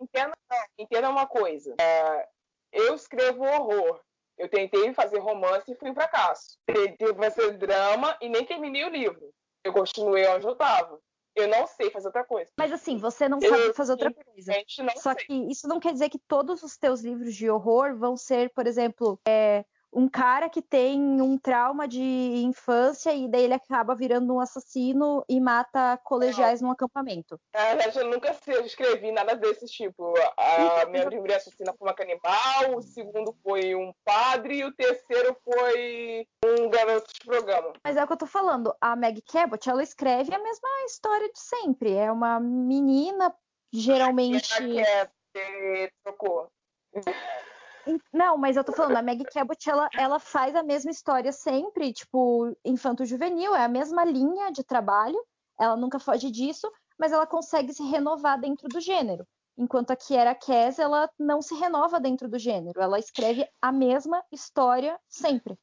Entenda, entenda uma coisa. É, eu escrevo horror. Eu tentei fazer romance e fui um fracasso. Tentei fazer drama e nem terminei o livro. Eu continuei onde eu estava. Eu não sei fazer outra coisa. Mas assim, você não Eu sabe fazer outra coisa. Não Só sei. que isso não quer dizer que todos os teus livros de horror vão ser, por exemplo, é, um cara que tem um trauma de infância e daí ele acaba virando um assassino e mata colegiais num acampamento. Na verdade, eu nunca escrevi nada desse tipo. A Então, minha primeira assassina foi uma canibal, o segundo foi um padre e o terceiro foi um garoto de programa. Mas é o que eu tô falando. A Meg Cabot, ela escreve a mesma história de sempre. É uma menina, geralmente. Que é, que trocou. Não, mas eu tô falando, a Meg Cabot, ela, ela faz a mesma história sempre, tipo, infanto-juvenil, é a mesma linha de trabalho, ela nunca foge disso, mas ela consegue se renovar dentro do gênero. Enquanto a Kiera Cass, ela não se renova dentro do gênero, ela escreve a mesma história sempre.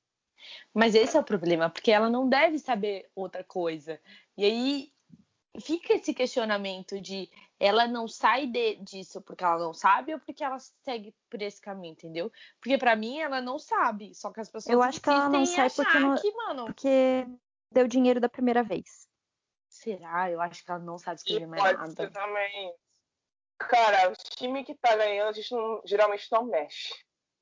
Mas esse é o problema, porque ela não deve saber outra coisa. E aí fica esse questionamento de ela não sai de- disso porque ela não sabe ou porque ela segue por esse caminho, entendeu? Porque pra mim ela não sabe, só que as pessoas Eu acho que ela não sai porque não- que, mano, Porque deu dinheiro da primeira vez. será? Eu acho que ela não sabe E escrever mais pode nada. ser também. Cara, o time que tá ganhando, a gente não- geralmente não mexe.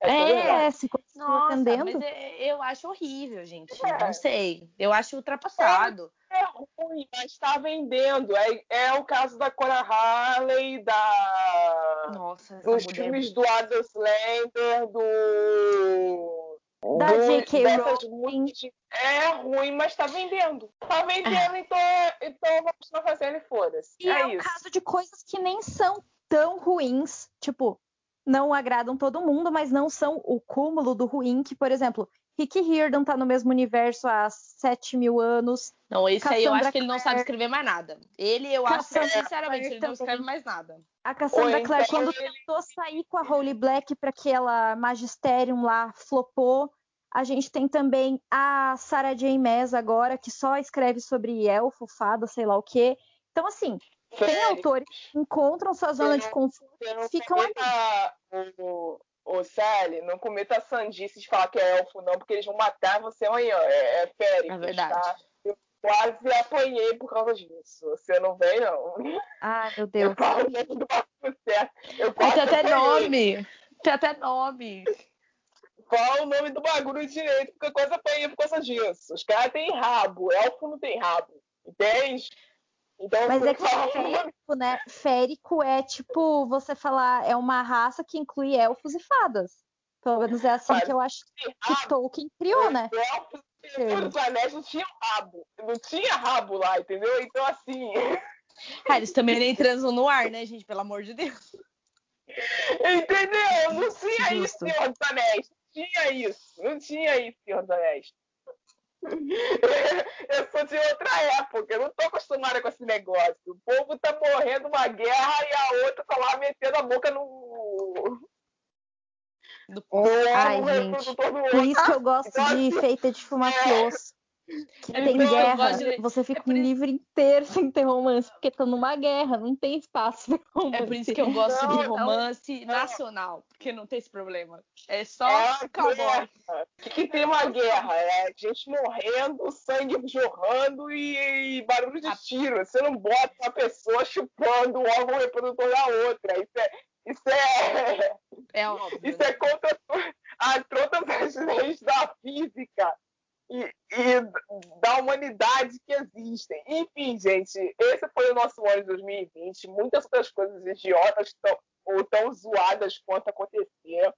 É, É. É, se continua Nossa, atendendo. mas é- eu acho horrível, gente. É. Não sei. Eu acho ultrapassado. É ruim, mas tá vendendo. É, é o caso da Cora Harley, da. Nossa, dos mulher. filmes do Adam Slender, do. Da do- J.K. Rowling. É ruim, mas tá vendendo. Tá vendendo, então, então vamos continuar fazendo e foda-se. E é, É, o isso. caso de coisas que nem são tão ruins, tipo, não agradam todo mundo, mas não são o cúmulo do ruim, que, por exemplo, Rick Riordan tá no mesmo universo há 7 mil anos. Não, esse aí eu Cassandra acho que ele não sabe escrever mais nada. Ele, eu acho, Cassandra sinceramente, Clare ele não escreve mais nada. A Cassandra Ou Clare, então quando ele- tentou sair com a Holy Black para aquela Magisterium lá, flopou. A gente tem também a Sarah J. Maas agora, que só escreve sobre elfo, fada, sei lá o quê. Então, assim, tem autores que encontram sua zona de conforto não ficam ali. cometa, o, o Sally, não cometa a sandice de falar que é elfo, não, porque eles vão matar você amanhã. É, é férias, É verdade. tá? Eu quase apanhei por causa disso. Você não vem, não. Ai, meu Eu Deus. falo o nome do bagulho certo. Eu quase tem até apanhei. nome. Tem até nome. Fala o nome do bagulho direito, porque eu quase apanhei por causa disso. Os caras têm rabo, elfo não tem rabo. Entende? Então, Mas é que fala o nome férico, né? Férico é tipo você falar, é uma raça que inclui elfos e fadas. Pelo menos é assim Mas que eu acho tem que rabo. Tolkien criou, né? Os elfos do Senhor dos Anéis não tinha rabo. Não tinha rabo lá, entendeu? Então, assim. Ah, eles também nem transam no ar, né, gente? Pelo amor de Deus. Entendeu? Não tinha isso, Justo. Senhor dos Anéis. Não tinha isso. Não tinha isso, Senhor dos Anéis. Eu sou de outra época, eu não tô acostumada com esse negócio. O povo tá morrendo uma guerra e a outra tá lá metendo a boca no. Do- no Ai, gente. Por isso que eu gosto Então, de assim, feita de fumacioso. Que É tem guerra, gosto de- você fica é um isso- livro inteiro sem ter romance, porque tá numa guerra, não tem espaço pra romance. É por isso que eu gosto Não, de romance não. nacional, porque não tem esse problema. É só É cowboy. O que, que tem uma guerra? É gente morrendo, sangue jorrando e, e barulho de A- tiro. Você não bota uma pessoa chupando o órgão reprodutor da outra. Isso é, isso é, É óbvio. isso né? é contra a, todas as leis da física e, e da humanidade que existem. Enfim, gente, esse foi o nosso ano de 2020. Muitas outras coisas idiotas tão, ou tão zoadas quanto aconteceram.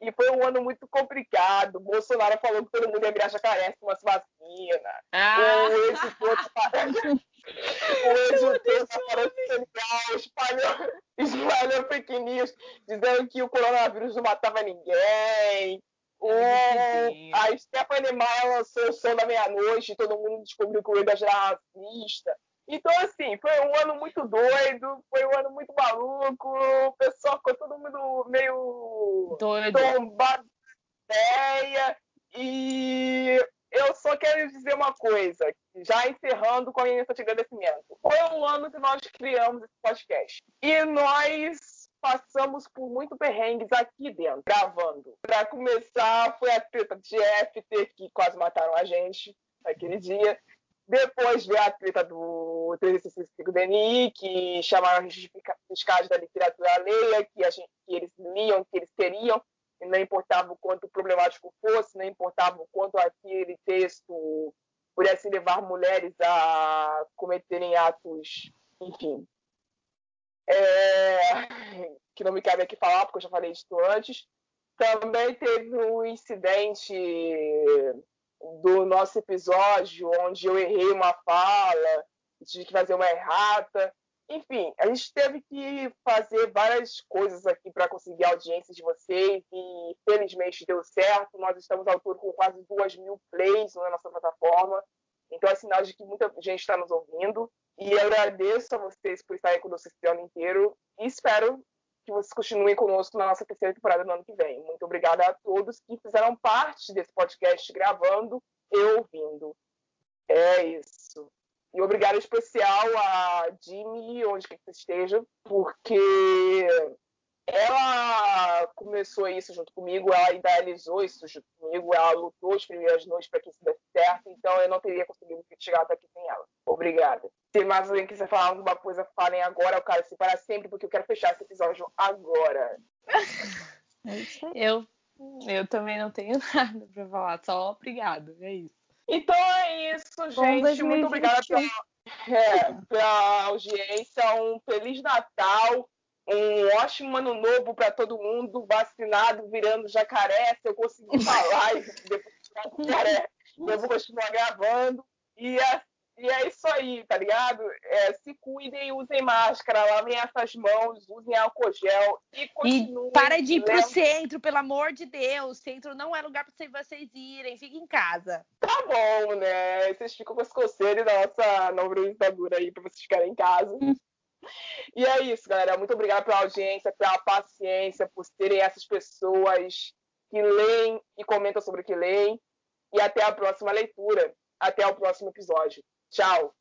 E foi um ano muito complicado. Bolsonaro falou que todo mundo ia virar jacaré com umas vacinas. Ah. O editor, o editor da Senegal espalhou, espalhou fake news dizendo que o coronavírus não matava ninguém. O, a Stephanie Maia lançou o som da meia-noite e todo mundo descobriu que o Ida era racista. Então, assim, foi um ano muito doido, foi um ano muito maluco, o pessoal ficou todo mundo meio Doido. tombado de ideia. E eu só quero dizer uma coisa, já encerrando com a minha de agradecimento. Foi um ano que nós criamos esse podcast. E nós passamos por muito perrengues aqui dentro, gravando. Para começar, foi a treta de FT que quase mataram a gente naquele dia. Depois veio a treta do 365 DNI, que chamaram os fiscais da literatura alheia, que, a gente, que eles liam, que eles queriam, e não importava o quanto problemático fosse, não importava o quanto aquele texto pudesse levar mulheres a cometerem atos, enfim, é, que não me cabe aqui falar, porque eu já falei isso antes. Também teve um incidente do nosso episódio, onde eu errei uma fala, tive que fazer uma errata. Enfim, a gente teve que fazer várias coisas aqui para conseguir a audiência de vocês e felizmente deu certo. Nós estamos ao todo com quase duas mil plays na nossa plataforma. Então é sinal de que muita gente está nos ouvindo. E eu agradeço a vocês por estarem conosco esse ano inteiro e espero que vocês continuem conosco na nossa terceira temporada no ano que vem. Muito obrigada a todos que fizeram parte desse podcast gravando e ouvindo. É isso. E obrigado especial a Jimmy, onde que você esteja, porque ela começou isso junto comigo, ela idealizou isso junto comigo, ela lutou as primeiras noites para que isso desse certo, então eu não teria conseguido chegar até aqui sem ela. Obrigada. Se mais alguém quiser falar alguma coisa, falem agora, eu quero separar sempre, porque eu quero fechar esse episódio agora. eu, eu também não tenho nada para falar, só obrigado, é isso. Então é isso, gente. Muito obrigada pela, é, pela audiência. Um Feliz Natal um ótimo ano novo para todo mundo, vacinado, virando jacaré. Se eu conseguir falar e depois de jacaré, eu vou continuar gravando. E é, e é isso aí, tá ligado? É, se cuidem, usem máscara, lavem essas mãos, usem álcool gel e continuem. E para de ir pro centro, pelo amor de Deus. Centro não é lugar para vocês irem, fiquem em casa. Tá bom, né? Vocês ficam com esse conselho da nossa nova ditadura aí para vocês ficarem em casa. E é isso, galera. Muito obrigada pela audiência, pela paciência, por serem essas pessoas que leem e comentam sobre o que leem. E até a próxima leitura. Até o próximo episódio. Tchau!